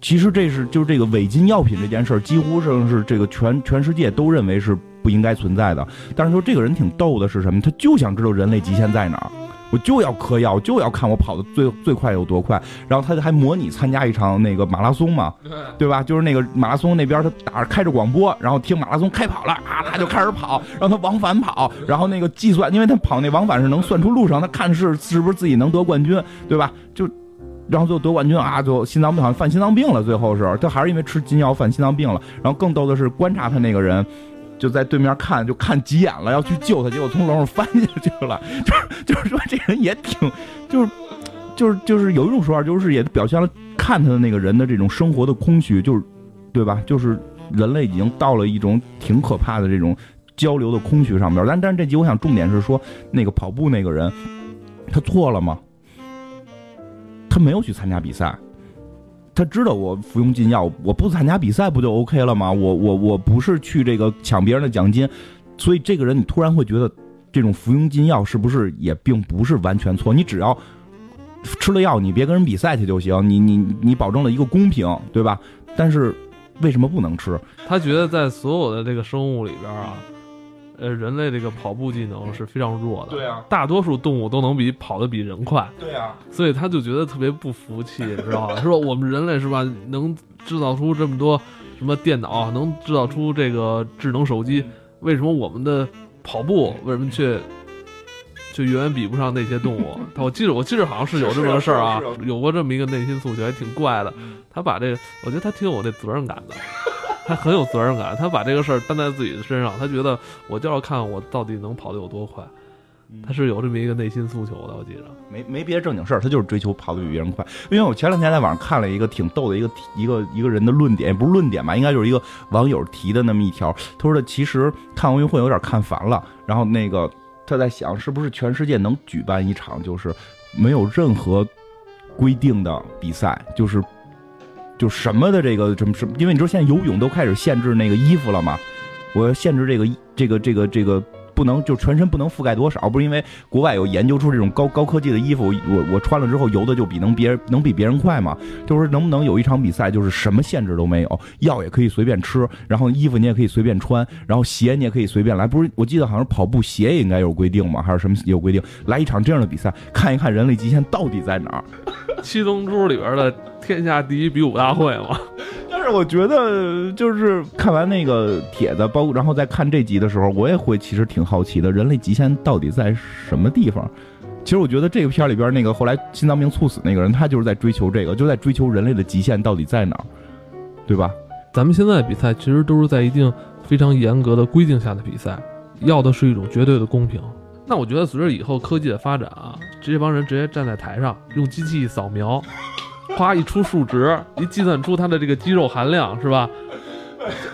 其实这是就是这个违禁药品这件事儿，几乎上是这个全全世界都认为是。不应该存在的，但是说这个人挺逗的，是什么？他就想知道人类极限在哪儿，我就要嗑药，就要看我跑的最最快有多快。然后他还模拟参加一场那个马拉松嘛，对吧？就是那个马拉松那边他打着开着广播，然后听马拉松开跑了啊，他就开始跑，然后他往返跑，然后那个计算，因为他跑那往返是能算出路上，他看是是不是自己能得冠军，对吧？就然后最后得冠军啊，最后心脏病好像犯心脏病了，最后是他还是因为吃金药犯心脏病了。然后更逗的是观察他那个人。就在对面看，就看急眼了，要去救他，结果从楼上翻下去了。就是就是说，这人也挺，就是就是就是有一种说法，就是也表现了看他的那个人的这种生活的空虚，就是对吧？就是人类已经到了一种挺可怕的这种交流的空虚上边。但但是这集我想重点是说，那个跑步那个人，他错了吗？他没有去参加比赛。他知道我服用禁药，我不参加比赛不就 OK 了吗？我我我不是去这个抢别人的奖金，所以这个人你突然会觉得，这种服用禁药是不是也并不是完全错？你只要吃了药，你别跟人比赛去就行，你你你保证了一个公平，对吧？但是为什么不能吃？他觉得在所有的这个生物里边啊。呃，人类这个跑步技能是非常弱的。对啊，大多数动物都能比跑得比人快。对啊，所以他就觉得特别不服气，你知道吧？说我们人类是吧，能制造出这么多什么电脑，能制造出这个智能手机，为什么我们的跑步为什么却却远远比不上那些动物？他我记得我记得好像是有这么个事儿啊，有过这么一个内心诉求，还挺怪的。他把这个，我觉得他挺有那责任感的。还很有责任感，他把这个事儿担在自己的身上，他觉得我就要看我到底能跑得有多快，他是有这么一个内心诉求的，我记着。没没别的正经事儿，他就是追求跑得比别人快。因为我前两天在网上看了一个挺逗的一个一个一个人的论点，也不是论点吧，应该就是一个网友提的那么一条。他说的其实看奥运会有点看烦了，然后那个他在想是不是全世界能举办一场就是没有任何规定的比赛，就是就什么的这个什么什么，因为你知道现在游泳都开始限制那个衣服了嘛，我要限制这个这个这个这个。不能就全身不能覆盖多少，不是因为国外有研究出这种高高科技的衣服，我我穿了之后游的就比能别人能比别人快嘛？就是能不能有一场比赛，就是什么限制都没有，药也可以随便吃，然后衣服你也可以随便穿，然后鞋你也可以随便来。不是我记得好像跑步鞋也应该有规定嘛，还是什么有规定？来一场这样的比赛，看一看人类极限到底在哪儿？七龙珠里边的天下第一比武大会嘛。但是我觉得，就是看完那个帖子，包括然后再看这集的时候，我也会其实挺好奇的，人类极限到底在什么地方？其实我觉得这个片里边那个后来心脏病猝死那个人，他就是在追求这个，就在追求人类的极限到底在哪儿，对吧？咱们现在比赛其实都是在一定非常严格的规定下的比赛，要的是一种绝对的公平。那我觉得随着以后科技的发展啊，这帮人直接站在台上用机器扫描。夸一出数值，一计算出他的这个肌肉含量是吧？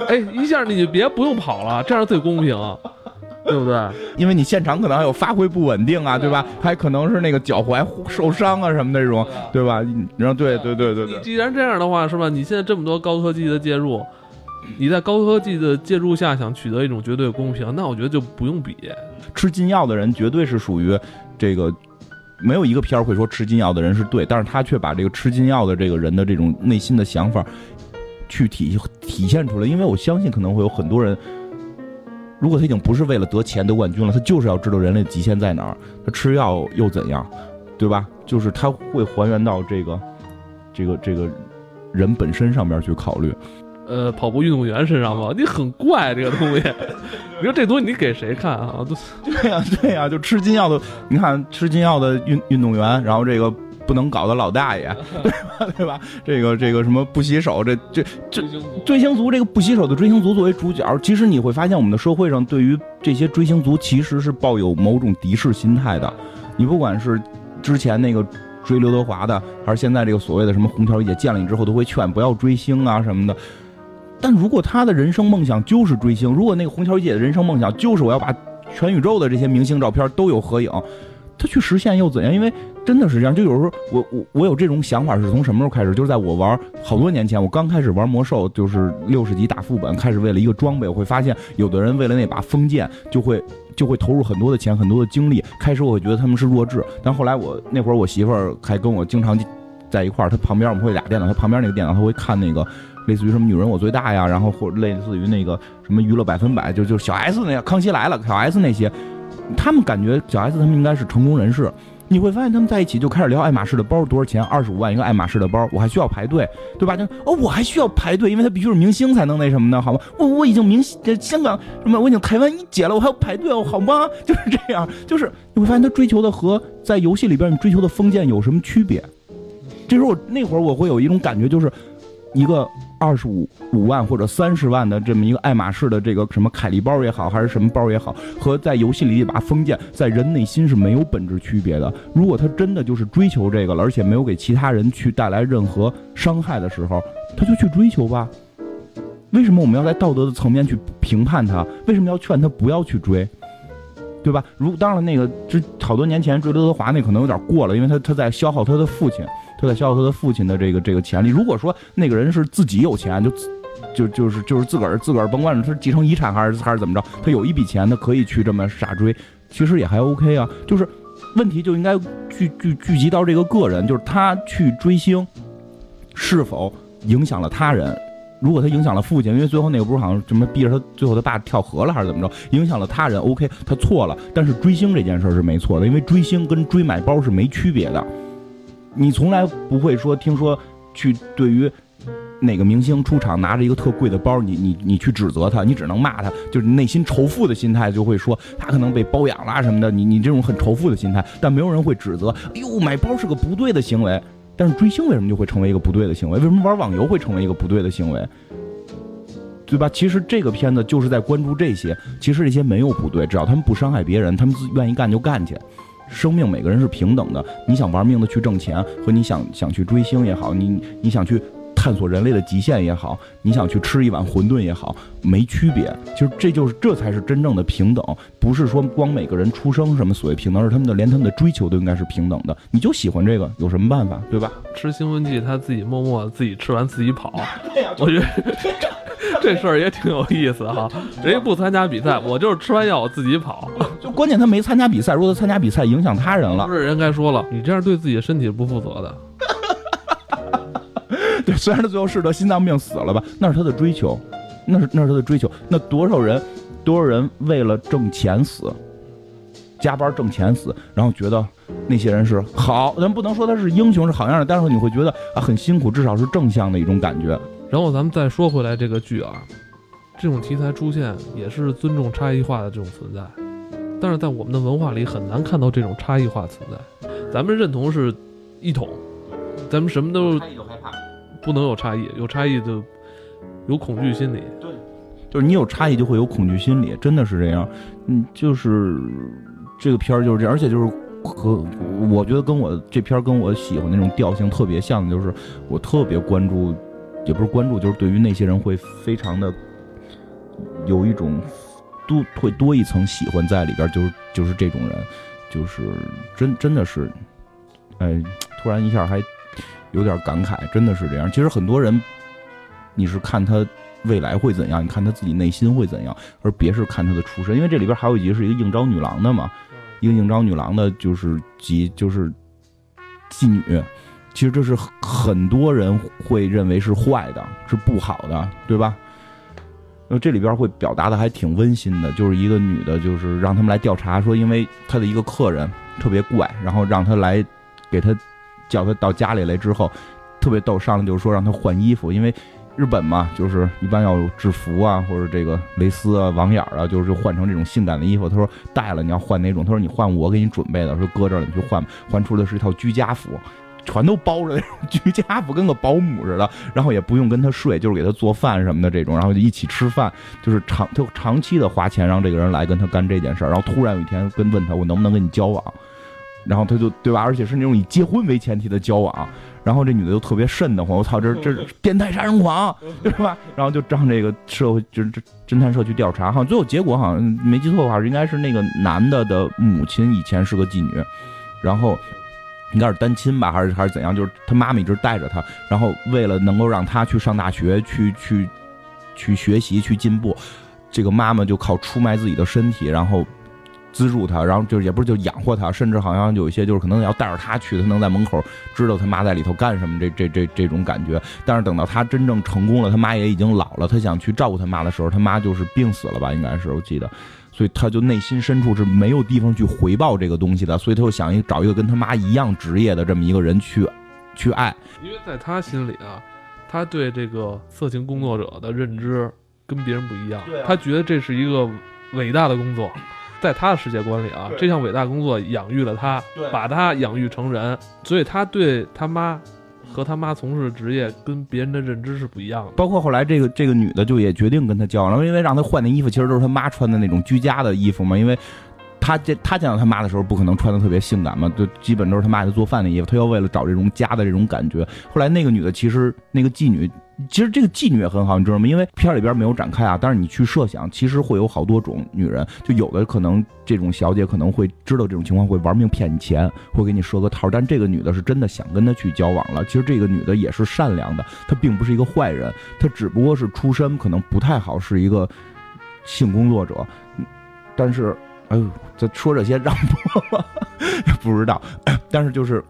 哎，一下你就别不用跑了，这样最公平，对不对？因为你现场可能还有发挥不稳定啊，对吧？还可能是那个脚踝受伤啊什么那种，对吧？然后对对对对对。既然这样的话，是吧？你现在这么多高科技的介入，你在高科技的介入下想取得一种绝对公平，那我觉得就不用比。吃禁药的人绝对是属于这个。没有一个片儿会说吃禁药的人是对，但是他却把这个吃禁药的这个人的这种内心的想法去体体现出来。因为我相信可能会有很多人，如果他已经不是为了得钱得冠军了，他就是要知道人类极限在哪儿。他吃药又怎样，对吧？就是他会还原到这个这个这个人本身上面去考虑。呃，跑步运动员身上吗？你很怪这个东西。你说这东西你给谁看啊？都对呀，对呀，就吃金药的，你看吃金药的运运动员，然后这个不能搞的老大爷，对吧？对吧？这个这个什么不洗手，这这这追星族，这个不洗手的追星族作为主角，其实你会发现我们的社会上对于这些追星族其实是抱有某种敌视心态的。你不管是之前那个追刘德华的，还是现在这个所谓的什么红条姐见了你之后都会劝不要追星啊什么的。但如果他的人生梦想就是追星，如果那个红桥姐的人生梦想就是我要把全宇宙的这些明星照片都有合影，他去实现又怎样？因为真的是这样，就有时候我我我有这种想法是从什么时候开始？就是在我玩好多年前，我刚开始玩魔兽，就是六十级打副本，开始为了一个装备，我会发现有的人为了那把封剑就会就会投入很多的钱、很多的精力。开始我会觉得他们是弱智，但后来我那会儿我媳妇儿还跟我经常在一块儿，她旁边我们会俩电脑，她旁边那个电脑她会看那个。类似于什么女人我最大呀，然后或类似于那个什么娱乐百分百，就就小 S 那样，康熙来了，小 S 那些，他们感觉小 S 他们应该是成功人士。你会发现他们在一起就开始聊爱马仕的包多少钱，二十五万一个爱马仕的包，我还需要排队，对吧？就哦，我还需要排队，因为他必须是明星才能那什么的，好吗？我我已经明这香港什么，我已经台湾一姐了，我还要排队哦，好吗？就是这样，就是你会发现他追求的和在游戏里边你追求的封建有什么区别？这时候我那会儿我会有一种感觉，就是一个。二十五五万或者三十万的这么一个爱马仕的这个什么凯利包也好，还是什么包也好，和在游戏里一把封建，在人内心是没有本质区别的。如果他真的就是追求这个了，而且没有给其他人去带来任何伤害的时候，他就去追求吧。为什么我们要在道德的层面去评判他？为什么要劝他不要去追？对吧？如当然那个，这好多年前追刘德华那可能有点过了，因为他他在消耗他的父亲。他在消耗他的父亲的这个这个潜力。如果说那个人是自己有钱，就就就是就是自个儿自个儿，甭管是继承遗产还是还是怎么着，他有一笔钱，他可以去这么傻追，其实也还 OK 啊。就是问题就应该聚聚聚集到这个个人，就是他去追星是否影响了他人？如果他影响了父亲，因为最后那个不是好像什么逼着他最后他爸跳河了还是怎么着？影响了他人，OK，他错了。但是追星这件事是没错的，因为追星跟追买包是没区别的。你从来不会说听说去对于哪个明星出场拿着一个特贵的包，你你你去指责他，你只能骂他，就是内心仇富的心态就会说他可能被包养啦什么的，你你这种很仇富的心态，但没有人会指责，哎呦买包是个不对的行为，但是追星为什么就会成为一个不对的行为？为什么玩网游会成为一个不对的行为？对吧？其实这个片子就是在关注这些，其实这些没有不对，只要他们不伤害别人，他们自愿意干就干去。生命每个人是平等的，你想玩命的去挣钱，和你想想去追星也好，你你想去。探索人类的极限也好，你想去吃一碗馄饨也好，没区别。其实这就是这才是真正的平等，不是说光每个人出生什么所谓平等，而是他们的连他们的追求都应该是平等的。你就喜欢这个，有什么办法，对吧？吃兴奋剂，他自己默默自己吃完自己跑，我觉得 这事儿也挺有意思哈。人家不参加比赛，我就是吃完药我自己跑。就关键他没参加比赛，如果他参加比赛影响他人了，不是人该说了，你这样对自己的身体不负责的。对，虽然他最后是得心脏病死了吧，那是他的追求，那是那是他的追求。那多少人，多少人为了挣钱死，加班挣钱死，然后觉得那些人是好，咱不能说他是英雄是好样的，但是你会觉得啊很辛苦，至少是正向的一种感觉。然后咱们再说回来这个剧啊，这种题材出现也是尊重差异化的这种存在，但是在我们的文化里很难看到这种差异化存在。咱们认同是一统，咱们什么都。不能有差异，有差异就有恐惧心理。对，就是你有差异就会有恐惧心理，真的是这样。嗯，就是这个片儿就是这样，而且就是和我觉得跟我这片儿跟我喜欢那种调性特别像的，就是我特别关注，也不是关注，就是对于那些人会非常的有一种多会多一层喜欢在里边，就是就是这种人，就是真真的是，哎，突然一下还。有点感慨，真的是这样。其实很多人，你是看他未来会怎样，你看他自己内心会怎样，而别是看他的出身。因为这里边还有一集是一个应招女郎的嘛，一个应招女郎的，就是集就是妓女。其实这是很多人会认为是坏的，是不好的，对吧？那这里边会表达的还挺温馨的，就是一个女的，就是让他们来调查，说因为她的一个客人特别怪，然后让她来给他。叫他到家里来之后，特别逗，上来就是说让他换衣服，因为日本嘛，就是一般要制服啊，或者这个蕾丝啊、网眼啊，就是换成这种性感的衣服。他说带了，你要换哪种？他说你换我给你准备的，说搁这儿你去换，换出的是一套居家服，全都包着那种居家服，跟个保姆似的。然后也不用跟他睡，就是给他做饭什么的这种，然后就一起吃饭，就是长就长期的花钱让这个人来跟他干这件事儿。然后突然有一天跟问他，我能不能跟你交往？然后他就对吧，而且是那种以结婚为前提的交往，然后这女的就特别瘆得慌，我操，这这 变态杀人狂，对吧？然后就让这个社会就是侦探社去调查，好像最后结果好像没记错的话，应该是那个男的的母亲以前是个妓女，然后应该是单亲吧，还是还是怎样？就是他妈妈一直带着他，然后为了能够让他去上大学，去去去学习，去进步，这个妈妈就靠出卖自己的身体，然后。资助他，然后就是也不是就养活他，甚至好像有一些就是可能要带着他去，他能在门口知道他妈在里头干什么，这这这这种感觉。但是等到他真正成功了，他妈也已经老了，他想去照顾他妈的时候，他妈就是病死了吧，应该是我记得，所以他就内心深处是没有地方去回报这个东西的，所以他就想一找一个跟他妈一样职业的这么一个人去 去爱，因为在他心里啊，他对这个色情工作者的认知跟别人不一样，他觉得这是一个伟大的工作。在他的世界观里啊，这项伟大工作养育了他，把他养育成人，所以他对他妈和他妈从事的职业跟别人的认知是不一样的。包括后来这个这个女的就也决定跟他交往了，因为让他换的衣服其实都是他妈穿的那种居家的衣服嘛，因为他见他见到他妈的时候不可能穿的特别性感嘛，就基本都是他妈给他做饭的衣服。他要为了找这种家的这种感觉，后来那个女的其实那个妓女。其实这个妓女也很好，你知道吗？因为片里边没有展开啊，但是你去设想，其实会有好多种女人，就有的可能这种小姐可能会知道这种情况，会玩命骗你钱，会给你设个套。但这个女的是真的想跟他去交往了。其实这个女的也是善良的，她并不是一个坏人，她只不过是出身可能不太好，是一个性工作者。但是，哎呦，这说这些让播吗？不知道。但是就是。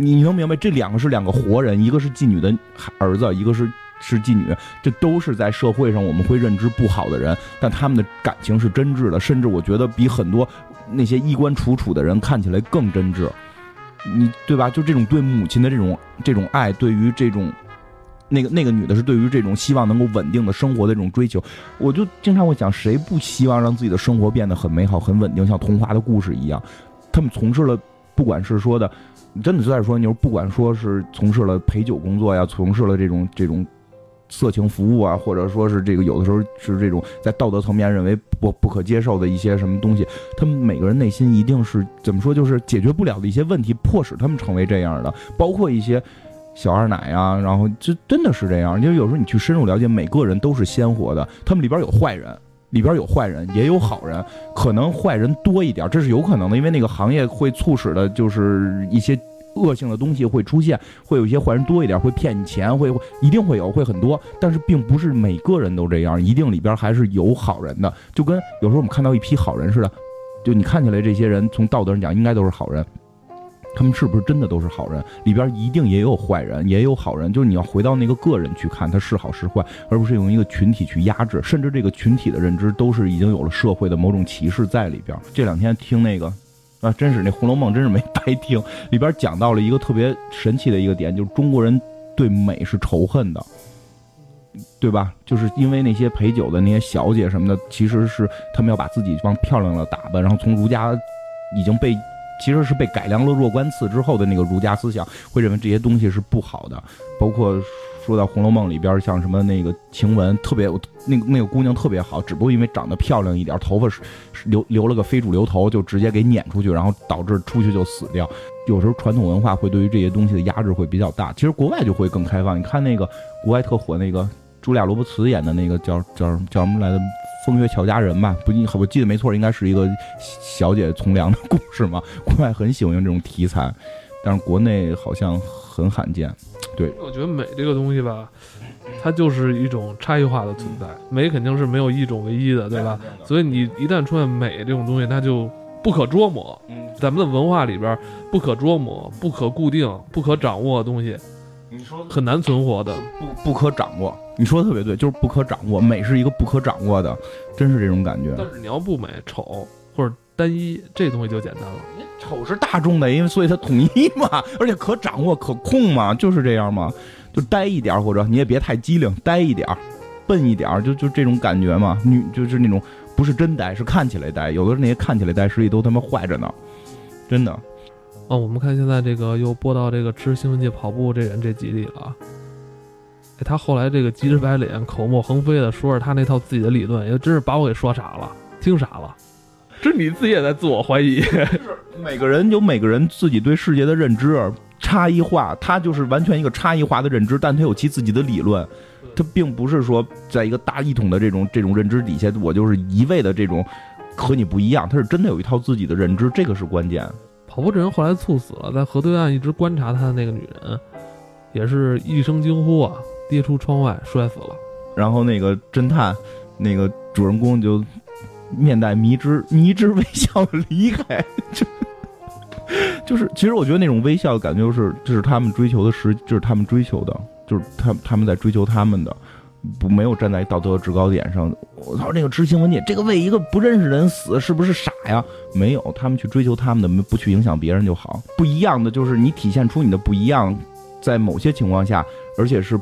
你能明白，这两个是两个活人，一个是妓女的儿子，一个是是妓女，这都是在社会上我们会认知不好的人，但他们的感情是真挚的，甚至我觉得比很多那些衣冠楚楚的人看起来更真挚。你对吧？就这种对母亲的这种这种爱，对于这种那个那个女的是对于这种希望能够稳定的生活的这种追求，我就经常会想，谁不希望让自己的生活变得很美好、很稳定，像童话的故事一样？他们从事了，不管是说的。真的就在说，你说不管说是从事了陪酒工作呀，从事了这种这种色情服务啊，或者说是这个有的时候是这种在道德层面认为不不可接受的一些什么东西，他们每个人内心一定是怎么说，就是解决不了的一些问题，迫使他们成为这样的，包括一些小二奶呀，然后这真的是这样，因为有时候你去深入了解，每个人都是鲜活的，他们里边有坏人，里边有坏人，也有好人，可能坏人多一点，这是有可能的，因为那个行业会促使的，就是一些。恶性的东西会出现，会有一些坏人多一点，会骗你钱，会一定会有，会很多。但是并不是每个人都这样，一定里边还是有好人的。就跟有时候我们看到一批好人似的，就你看起来这些人从道德上讲应该都是好人，他们是不是真的都是好人？里边一定也有坏人，也有好人。就是你要回到那个个人去看他是好是坏，而不是用一个群体去压制。甚至这个群体的认知都是已经有了社会的某种歧视在里边。这两天听那个。啊，真是那《红楼梦》真是没白听，里边讲到了一个特别神奇的一个点，就是中国人对美是仇恨的，对吧？就是因为那些陪酒的那些小姐什么的，其实是他们要把自己往漂亮了打扮，然后从儒家已经被其实是被改良了弱冠次之后的那个儒家思想，会认为这些东西是不好的，包括。说到《红楼梦》里边，像什么那个晴雯，特别那个那个姑娘特别好，只不过因为长得漂亮一点，头发是留留了个非主流头，就直接给撵出去，然后导致出去就死掉。有时候传统文化会对于这些东西的压制会比较大，其实国外就会更开放。你看那个国外特火那个茱莉亚·罗伯茨演的那个叫叫叫什么来着，《风月俏佳人》吧？不，我记得没错，应该是一个小姐从良的故事嘛。国外很喜欢用这种题材，但是国内好像很罕见。对，我觉得美这个东西吧，它就是一种差异化的存在。美肯定是没有一种唯一的，对吧？所以你一旦出现美这种东西，它就不可捉摸。嗯，咱们的文化里边，不可捉摸、不可固定、不可掌握的东西，你说很难存活的。不不可掌握，你说的特别对，就是不可掌握。美是一个不可掌握的，真是这种感觉。但是你要不美、丑或者单一，这东西就简单了。丑是大众的，因为所以它统一嘛，而且可掌握、可控嘛，就是这样嘛。就呆一点，或者你也别太机灵，呆一点，笨一点，就就这种感觉嘛。女就是那种不是真呆，是看起来呆。有的那些看起来呆，实际都他妈坏着呢，真的。哦，我们看现在这个又播到这个吃兴奋剂跑步这人这集里了。哎，他后来这个急赤白脸、口沫横飞的说着他那套自己的理论，也真是把我给说傻了，听傻了。这你自己也在自我怀疑。是每个人有每个人自己对世界的认知差异化，他就是完全一个差异化的认知，但他有其自己的理论，他并不是说在一个大一统的这种这种认知底下，我就是一味的这种和你不一样，他是真的有一套自己的认知，这个是关键。跑步这人后来猝死了，在河对岸一直观察他的那个女人，也是一声惊呼啊，跌出窗外摔死了。然后那个侦探，那个主人公就。面带迷之 迷之微笑离开，就就是，其实我觉得那种微笑感觉，就是就是他们追求的，时就是他们追求的，就是他他们在追求他们的，不没有站在道德制高点上。我操，那个执行文件，这个为一个不认识人死，是不是傻呀？没有，他们去追求他们的，不去影响别人就好。不一样的就是你体现出你的不一样，在某些情况下，而且是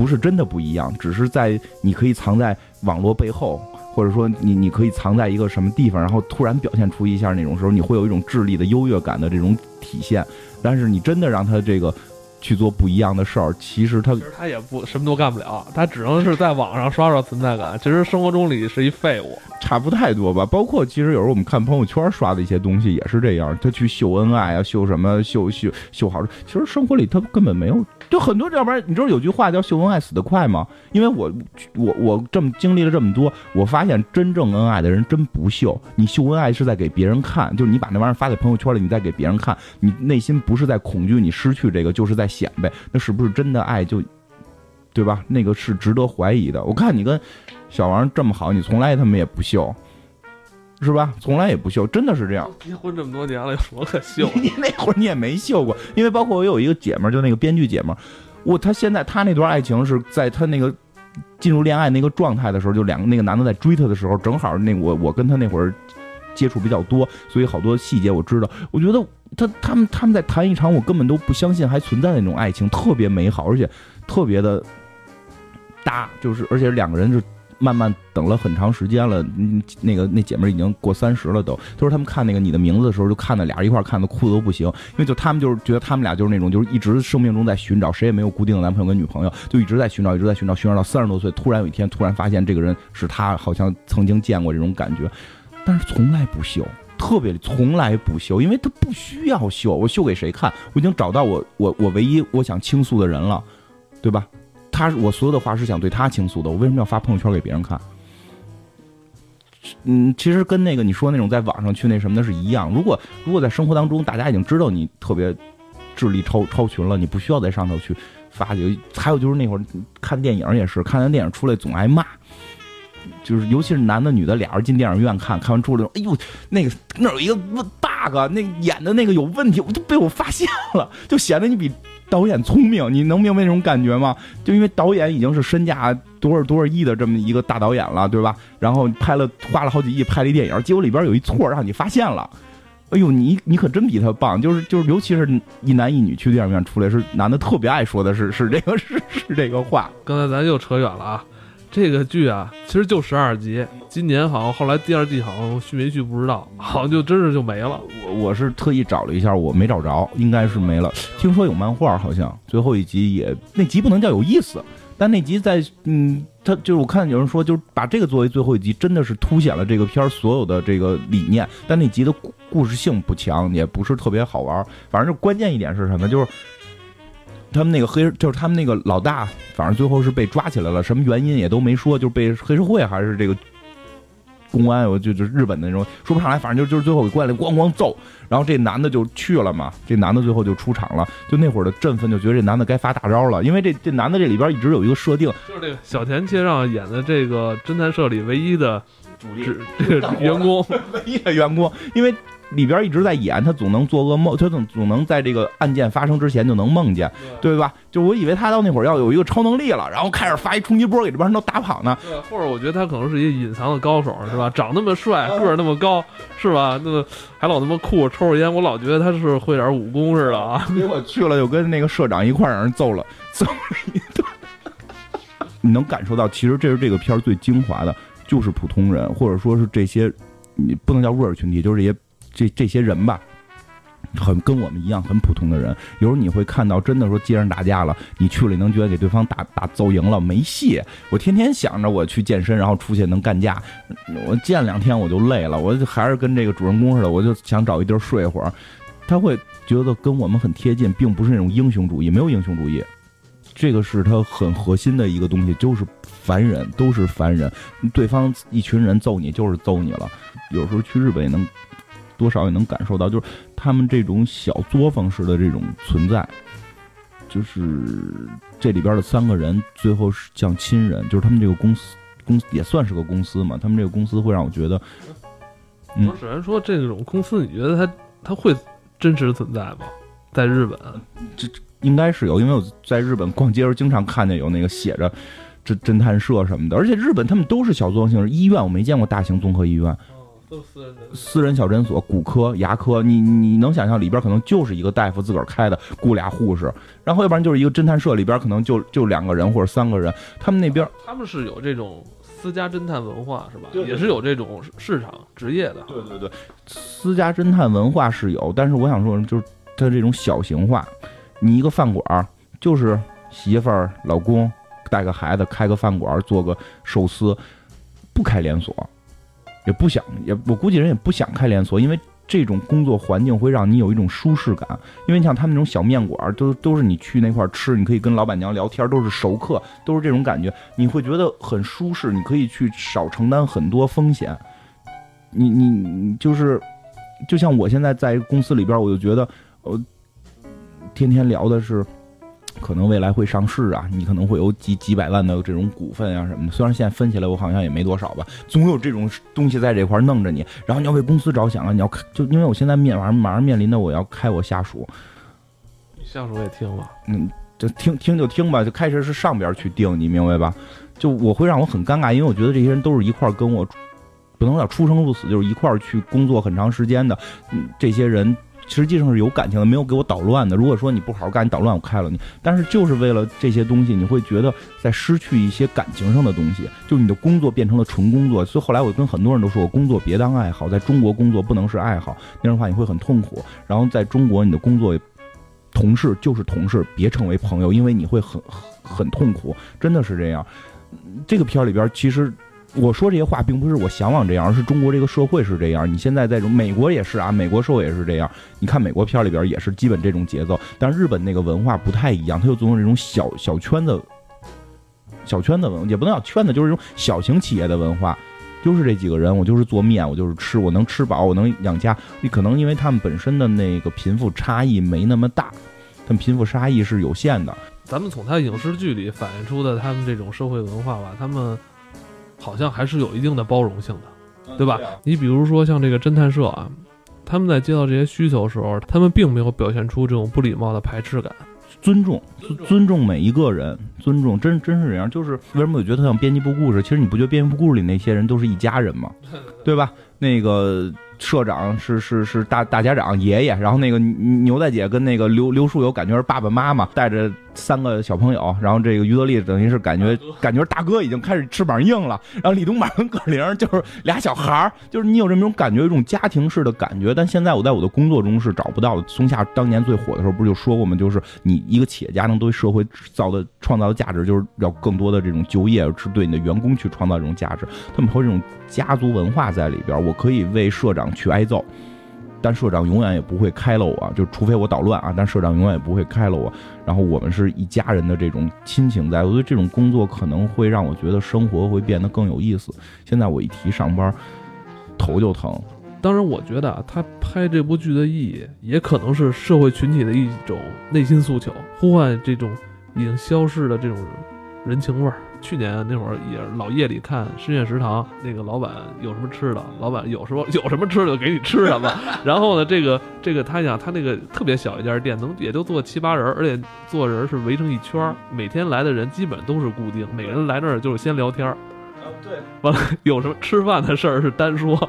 不是真的不一样，只是在你可以藏在网络背后。或者说你你可以藏在一个什么地方，然后突然表现出一下那种时候，你会有一种智力的优越感的这种体现。但是你真的让他这个去做不一样的事儿，其实他其实他也不什么都干不了，他只能是在网上刷刷存在感。其实生活中里是一废物，差不太多吧。包括其实有时候我们看朋友圈刷的一些东西也是这样，他去秀恩爱啊，秀什么秀秀秀好，其实生活里他根本没有。就很多，要不然你知道有句话叫“秀恩爱死得快”吗？因为我我我这么经历了这么多，我发现真正恩爱的人真不秀。你秀恩爱是在给别人看，就是你把那玩意儿发在朋友圈里，你再给别人看，你内心不是在恐惧你失去这个，就是在显摆。那是不是真的爱？就对吧？那个是值得怀疑的。我看你跟小王这么好，你从来他们也不秀。是吧？从来也不秀，真的是这样。结婚这么多年了，有什么可秀？你那会儿你也没秀过，因为包括我有一个姐们儿，就那个编剧姐们儿，我她现在她那段爱情是在她那个进入恋爱那个状态的时候，就两个那个男的在追她的时候，正好那我我跟她那会儿接触比较多，所以好多细节我知道。我觉得她他们他们在谈一场我根本都不相信还存在的那种爱情，特别美好，而且特别的搭，就是而且两个人是。慢慢等了很长时间了，嗯，那个那姐们已经过三十了都。她说他们看那个你的名字的时候，就看的俩人一块看的哭的都不行，因为就他们就是觉得他们俩就是那种就是一直生命中在寻找，谁也没有固定的男朋友跟女朋友，就一直在寻找，一直在寻找，寻找到三十多岁，突然有一天突然发现这个人是他好像曾经见过这种感觉，但是从来不秀。特别从来不秀，因为他不需要秀。我秀给谁看？我已经找到我我我唯一我想倾诉的人了，对吧？他我所有的话是想对他倾诉的，我为什么要发朋友圈给别人看？嗯，其实跟那个你说那种在网上去那什么的是一样。如果如果在生活当中大家已经知道你特别智力超超群了，你不需要在上头去发。还有就是那会儿看电影也是，看完电影出来总挨骂。就是尤其是男的女的俩人进电影院看看完之后，哎呦，那个那有一个 bug，那演的那个有问题，我都被我发现了，就显得你比导演聪明。你能明白那种感觉吗？就因为导演已经是身价多少多少亿的这么一个大导演了，对吧？然后拍了花了好几亿拍了一电影，结果里边有一错让你发现了，哎呦，你你可真比他棒。就是就是，尤其是一男一女去电影院出来，是男的特别爱说的是是这个是是这个话。刚才咱又扯远了啊。这个剧啊，其实就十二集。今年好像后来第二季好像续没续不知道，好像就真是就没了。我我是特意找了一下，我没找着，应该是没了。听说有漫画，好像最后一集也那集不能叫有意思，但那集在嗯，他就是我看有人说，就是把这个作为最后一集，真的是凸显了这个片儿所有的这个理念。但那集的故故事性不强，也不是特别好玩。反正就关键一点是什么，就是。他们那个黑就是他们那个老大，反正最后是被抓起来了，什么原因也都没说，就是被黑社会还是这个公安，我就就日本的那种说不上来，反正就就是最后给关了咣咣揍，然后这男的就去了嘛，这男的最后就出场了，就那会儿的振奋，就觉得这男的该发大招了，因为这这男的这里边一直有一个设定，就是这个小田切让演的这个侦探社里唯一的主力这个员工，唯一的员工，因为。里边一直在演，他总能做噩梦，他总总能在这个案件发生之前就能梦见，对吧？就我以为他到那会儿要有一个超能力了，然后开始发一冲击波给这帮人都打跑呢。对，或者我觉得他可能是一个隐藏的高手，是吧？长那么帅，个儿那么高，是吧？那么还老那么酷，抽着烟，我老觉得他是会点武功似的啊。结果去了，就跟那个社长一块让人揍了，揍了一顿。你能感受到，其实这是这个片儿最精华的，就是普通人，或者说是这些，你不能叫弱势群体，就是这些。这这些人吧，很跟我们一样很普通的人。有时候你会看到，真的说街上打架了，你去了能觉得给对方打打揍赢了没戏。我天天想着我去健身，然后出去能干架，我健两天我就累了，我就还是跟这个主人公似的，我就想找一地儿睡会儿。他会觉得跟我们很贴近，并不是那种英雄主义，没有英雄主义。这个是他很核心的一个东西，就是凡人都是凡人，对方一群人揍你就是揍你了。有时候去日本也能。多少也能感受到，就是他们这种小作坊式的这种存在，就是这里边的三个人最后是像亲人，就是他们这个公司公司也算是个公司嘛。他们这个公司会让我觉得，嗯，首先说这种公司，你觉得它它会真实存在吗？在日本，这应该是有，因为我在日本逛街时候经常看见有那个写着侦侦探社什么的，而且日本他们都是小作坊性医院，我没见过大型综合医院。都私人的私人小诊所，骨科、牙科，你你能想象里边可能就是一个大夫自个儿开的，雇俩护士，然后要不然就是一个侦探社里边可能就就两个人或者三个人，他们那边他们是有这种私家侦探文化是吧？也是有这种市场职业的。对对对，私家侦探文化是有，但是我想说就是他这种小型化，你一个饭馆就是媳妇儿、老公带个孩子开个饭馆做个寿司，不开连锁。也不想，也我估计人也不想开连锁，因为这种工作环境会让你有一种舒适感。因为像他们那种小面馆，都都是你去那块吃，你可以跟老板娘聊天，都是熟客，都是这种感觉，你会觉得很舒适，你可以去少承担很多风险。你你你就是，就像我现在在公司里边，我就觉得，我天天聊的是。可能未来会上市啊，你可能会有几几百万的这种股份啊什么的。虽然现在分起来我好像也没多少吧，总有这种东西在这块弄着你。然后你要为公司着想啊，你要开就因为我现在面马上马上面临的我要开我下属，下属也听了，嗯，就听听就听吧。就开始是上边去定，你明白吧？就我会让我很尴尬，因为我觉得这些人都是一块跟我不能叫出生入死，就是一块去工作很长时间的，嗯，这些人。实际上是有感情的，没有给我捣乱的。如果说你不好好干，你捣乱我开了你。但是就是为了这些东西，你会觉得在失去一些感情上的东西，就你的工作变成了纯工作。所以后来我跟很多人都说，我工作别当爱好，在中国工作不能是爱好，那样的话你会很痛苦。然后在中国，你的工作同事就是同事，别成为朋友，因为你会很很痛苦，真的是这样。这个片儿里边其实。我说这些话并不是我向往这样，而是中国这个社会是这样。你现在在美国也是啊，美国社会也是这样。你看美国片里边也是基本这种节奏，但日本那个文化不太一样，它就作用这种小小圈子、小圈子文，也不能叫圈子，就是这种小型企业的文化。就是这几个人，我就是做面，我就是吃，我能吃饱，我能养家。你可能因为他们本身的那个贫富差异没那么大，他们贫富差异是有限的。咱们从他影视剧里反映出的他们这种社会文化吧，他们。好像还是有一定的包容性的，对吧？你比如说像这个侦探社啊，他们在接到这些需求的时候，他们并没有表现出这种不礼貌的排斥感，尊重，尊重每一个人，尊重，真真是这样。就是为什么我觉得他像编辑部故事？其实你不觉得编辑部故事里那些人都是一家人吗？对吧？那个。社长是是是大大家长爷爷，然后那个牛大姐跟那个刘刘树友感觉是爸爸妈妈带着三个小朋友，然后这个于德利等于是感觉 感觉大哥已经开始翅膀硬了，然后李东满跟葛玲就是俩小孩儿，就是你有这么种感觉，一种家庭式的感觉。但现在我在我的工作中是找不到的。松下当年最火的时候不是就说过吗？就是你一个企业家能对社会造的创造的价值，就是要更多的这种就业，是对你的员工去创造这种价值。他们有这种家族文化在里边，我可以为社长。去挨揍，但社长永远也不会开了我，就除非我捣乱啊！但社长永远也不会开了我。然后我们是一家人的这种亲情，在我觉得这种工作可能会让我觉得生活会变得更有意思。现在我一提上班，头就疼。当然，我觉得啊，他拍这部剧的意义，也可能是社会群体的一种内心诉求，呼唤这种已经消逝的这种人情味儿。去年那会儿也老夜里看深夜食堂，那个老板有什么吃的，老板有时候有什么吃的就给你吃什么。然后呢，这个这个他想他那个特别小一家店，能也就坐七八人，而且坐人是围成一圈，每天来的人基本都是固定，每个人来那儿就是先聊天儿。啊，对。完了有什么吃饭的事儿是单说，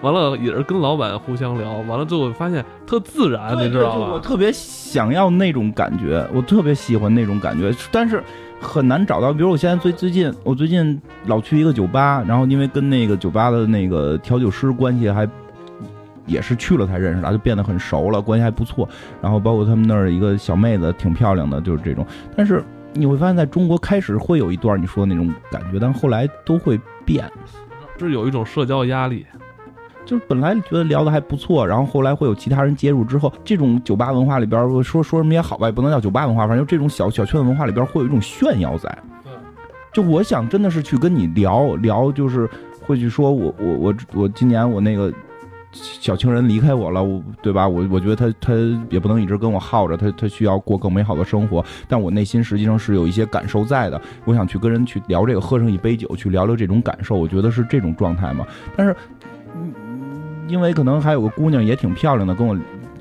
完了也是跟老板互相聊，完了最后发现特自然，你知道吗？我特别想要那种感觉，我特别喜欢那种感觉，但是。很难找到，比如我现在最最近，我最近老去一个酒吧，然后因为跟那个酒吧的那个调酒师关系还也是去了才认识的，就变得很熟了，关系还不错。然后包括他们那儿一个小妹子挺漂亮的，就是这种。但是你会发现在中国开始会有一段你说的那种感觉，但后来都会变，是有一种社交压力。就是本来觉得聊的还不错，然后后来会有其他人介入之后，这种酒吧文化里边说说什么也好吧，也不能叫酒吧文化，反正就这种小小圈子文化里边会有一种炫耀在。就我想真的是去跟你聊聊，就是会去说我我我我今年我那个小情人离开我了，我对吧？我我觉得他他也不能一直跟我耗着，他他需要过更美好的生活，但我内心实际上是有一些感受在的。我想去跟人去聊这个，喝上一杯酒，去聊聊这种感受，我觉得是这种状态嘛。但是。因为可能还有个姑娘也挺漂亮的，跟我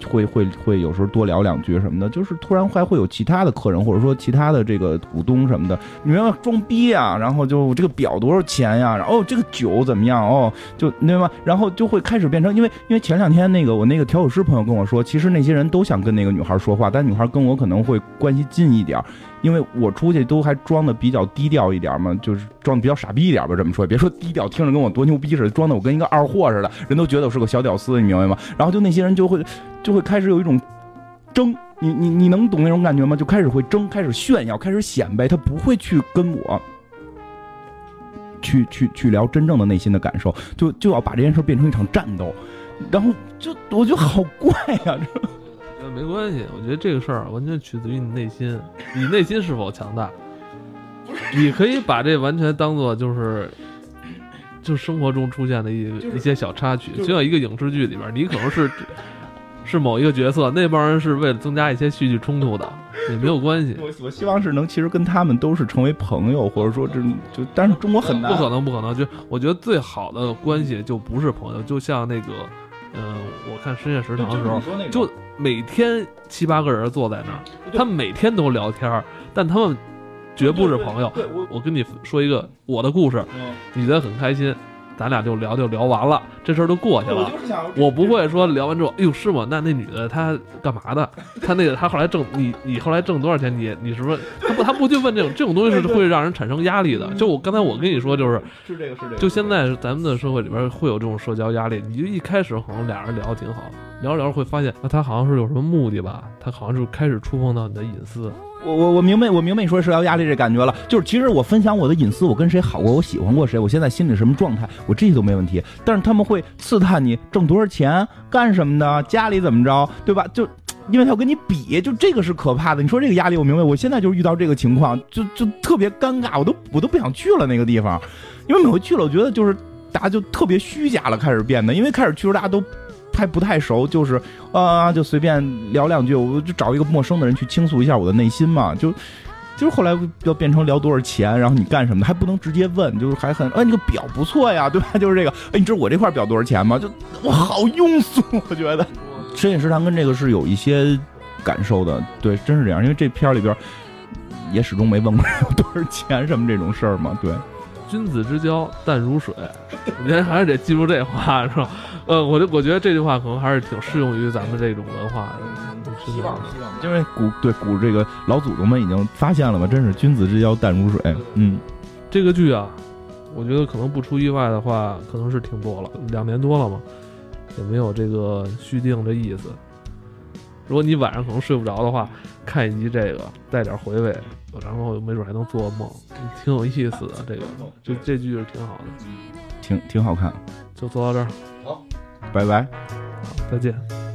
会会会有时候多聊两句什么的，就是突然还会有其他的客人或者说其他的这个股东什么的，你们要装逼啊，然后就这个表多少钱呀，然后这个酒怎么样哦，就对吗？然后就会开始变成，因为因为前两天那个我那个调酒师朋友跟我说，其实那些人都想跟那个女孩说话，但女孩跟我可能会关系近一点。因为我出去都还装的比较低调一点嘛，就是装的比较傻逼一点吧，这么说，别说低调，听着跟我多牛逼似的，装的我跟一个二货似的，人都觉得我是个小屌丝，你明白吗？然后就那些人就会，就会开始有一种争，你你你能懂那种感觉吗？就开始会争，开始炫耀，开始显摆，他不会去跟我去去去聊真正的内心的感受，就就要把这件事变成一场战斗，然后就我觉得好怪呀，这。没关系，我觉得这个事儿完全取决于你内心，你内心是否强大。你可以把这完全当做就是，就生活中出现的一一些小插曲，就像一个影视剧里边，你可能是是某一个角色，那帮人是为了增加一些戏剧冲突的，也没有关系。我我希望是能，其实跟他们都是成为朋友，或者说这就，但是中国很难，不可能，不可能。就我觉得最好的关系就不是朋友，就像那个。嗯，我看深夜食堂的时候，就每天七八个人坐在那儿，他们每天都聊天，但他们绝不是朋友。我我跟你说一个我的故事，你觉得很开心，咱俩就聊就聊完了，这事儿就过去了。我不会说聊完之后，哎呦是吗？那那女的她干嘛的？她那个她后来挣你你后来挣多少钱？你你是不是他不她不去问这种这种东西是会让人产生压力的？就我刚才我跟你说就是是这个是这个，就现在咱们的社会里边会有这种社交压力，你就一开始可能俩人聊得挺好，聊着聊着会发现，那他好像是有什么目的吧？他好像是开始触碰到你的隐私。我我我明白，我明白你说社交压力这感觉了。就是其实我分享我的隐私，我跟谁好过，我喜欢过谁，我现在心里什么状态，我这些都没问题。但是他们会刺探你挣多少钱，干什么的，家里怎么着，对吧？就因为他要跟你比，就这个是可怕的。你说这个压力，我明白。我现在就是遇到这个情况，就就特别尴尬，我都我都不想去了那个地方，因为每回去了，我觉得就是大家就特别虚假了，开始变得，因为开始去时候大家都。还不太熟，就是啊，就随便聊两句，我就找一个陌生的人去倾诉一下我的内心嘛。就就是后来要变成聊多少钱，然后你干什么，还不能直接问，就是还很哎，你个表不错呀，对吧？就是这个，哎，你知道我这块表多少钱吗？就我好庸俗，我觉得。深夜食堂跟这个是有一些感受的，对，真是这样，因为这片里边也始终没问过有多少钱什么这种事儿嘛，对。君子之交淡如水，人还是得记住这话，是吧？呃，我就我觉得这句话可能还是挺适用于咱们这种文化的。希望希望，因为古对古这个老祖宗们已经发现了嘛，真是君子之交淡如水。嗯，这个剧啊，我觉得可能不出意外的话，可能是挺多了，两年多了嘛，也没有这个续订的意思。如果你晚上可能睡不着的话，看一集这个带点回味，然后没准还能做梦，挺有意思的。这个就这剧是挺好的，挺挺好看。就做到这儿，好，拜拜，再见。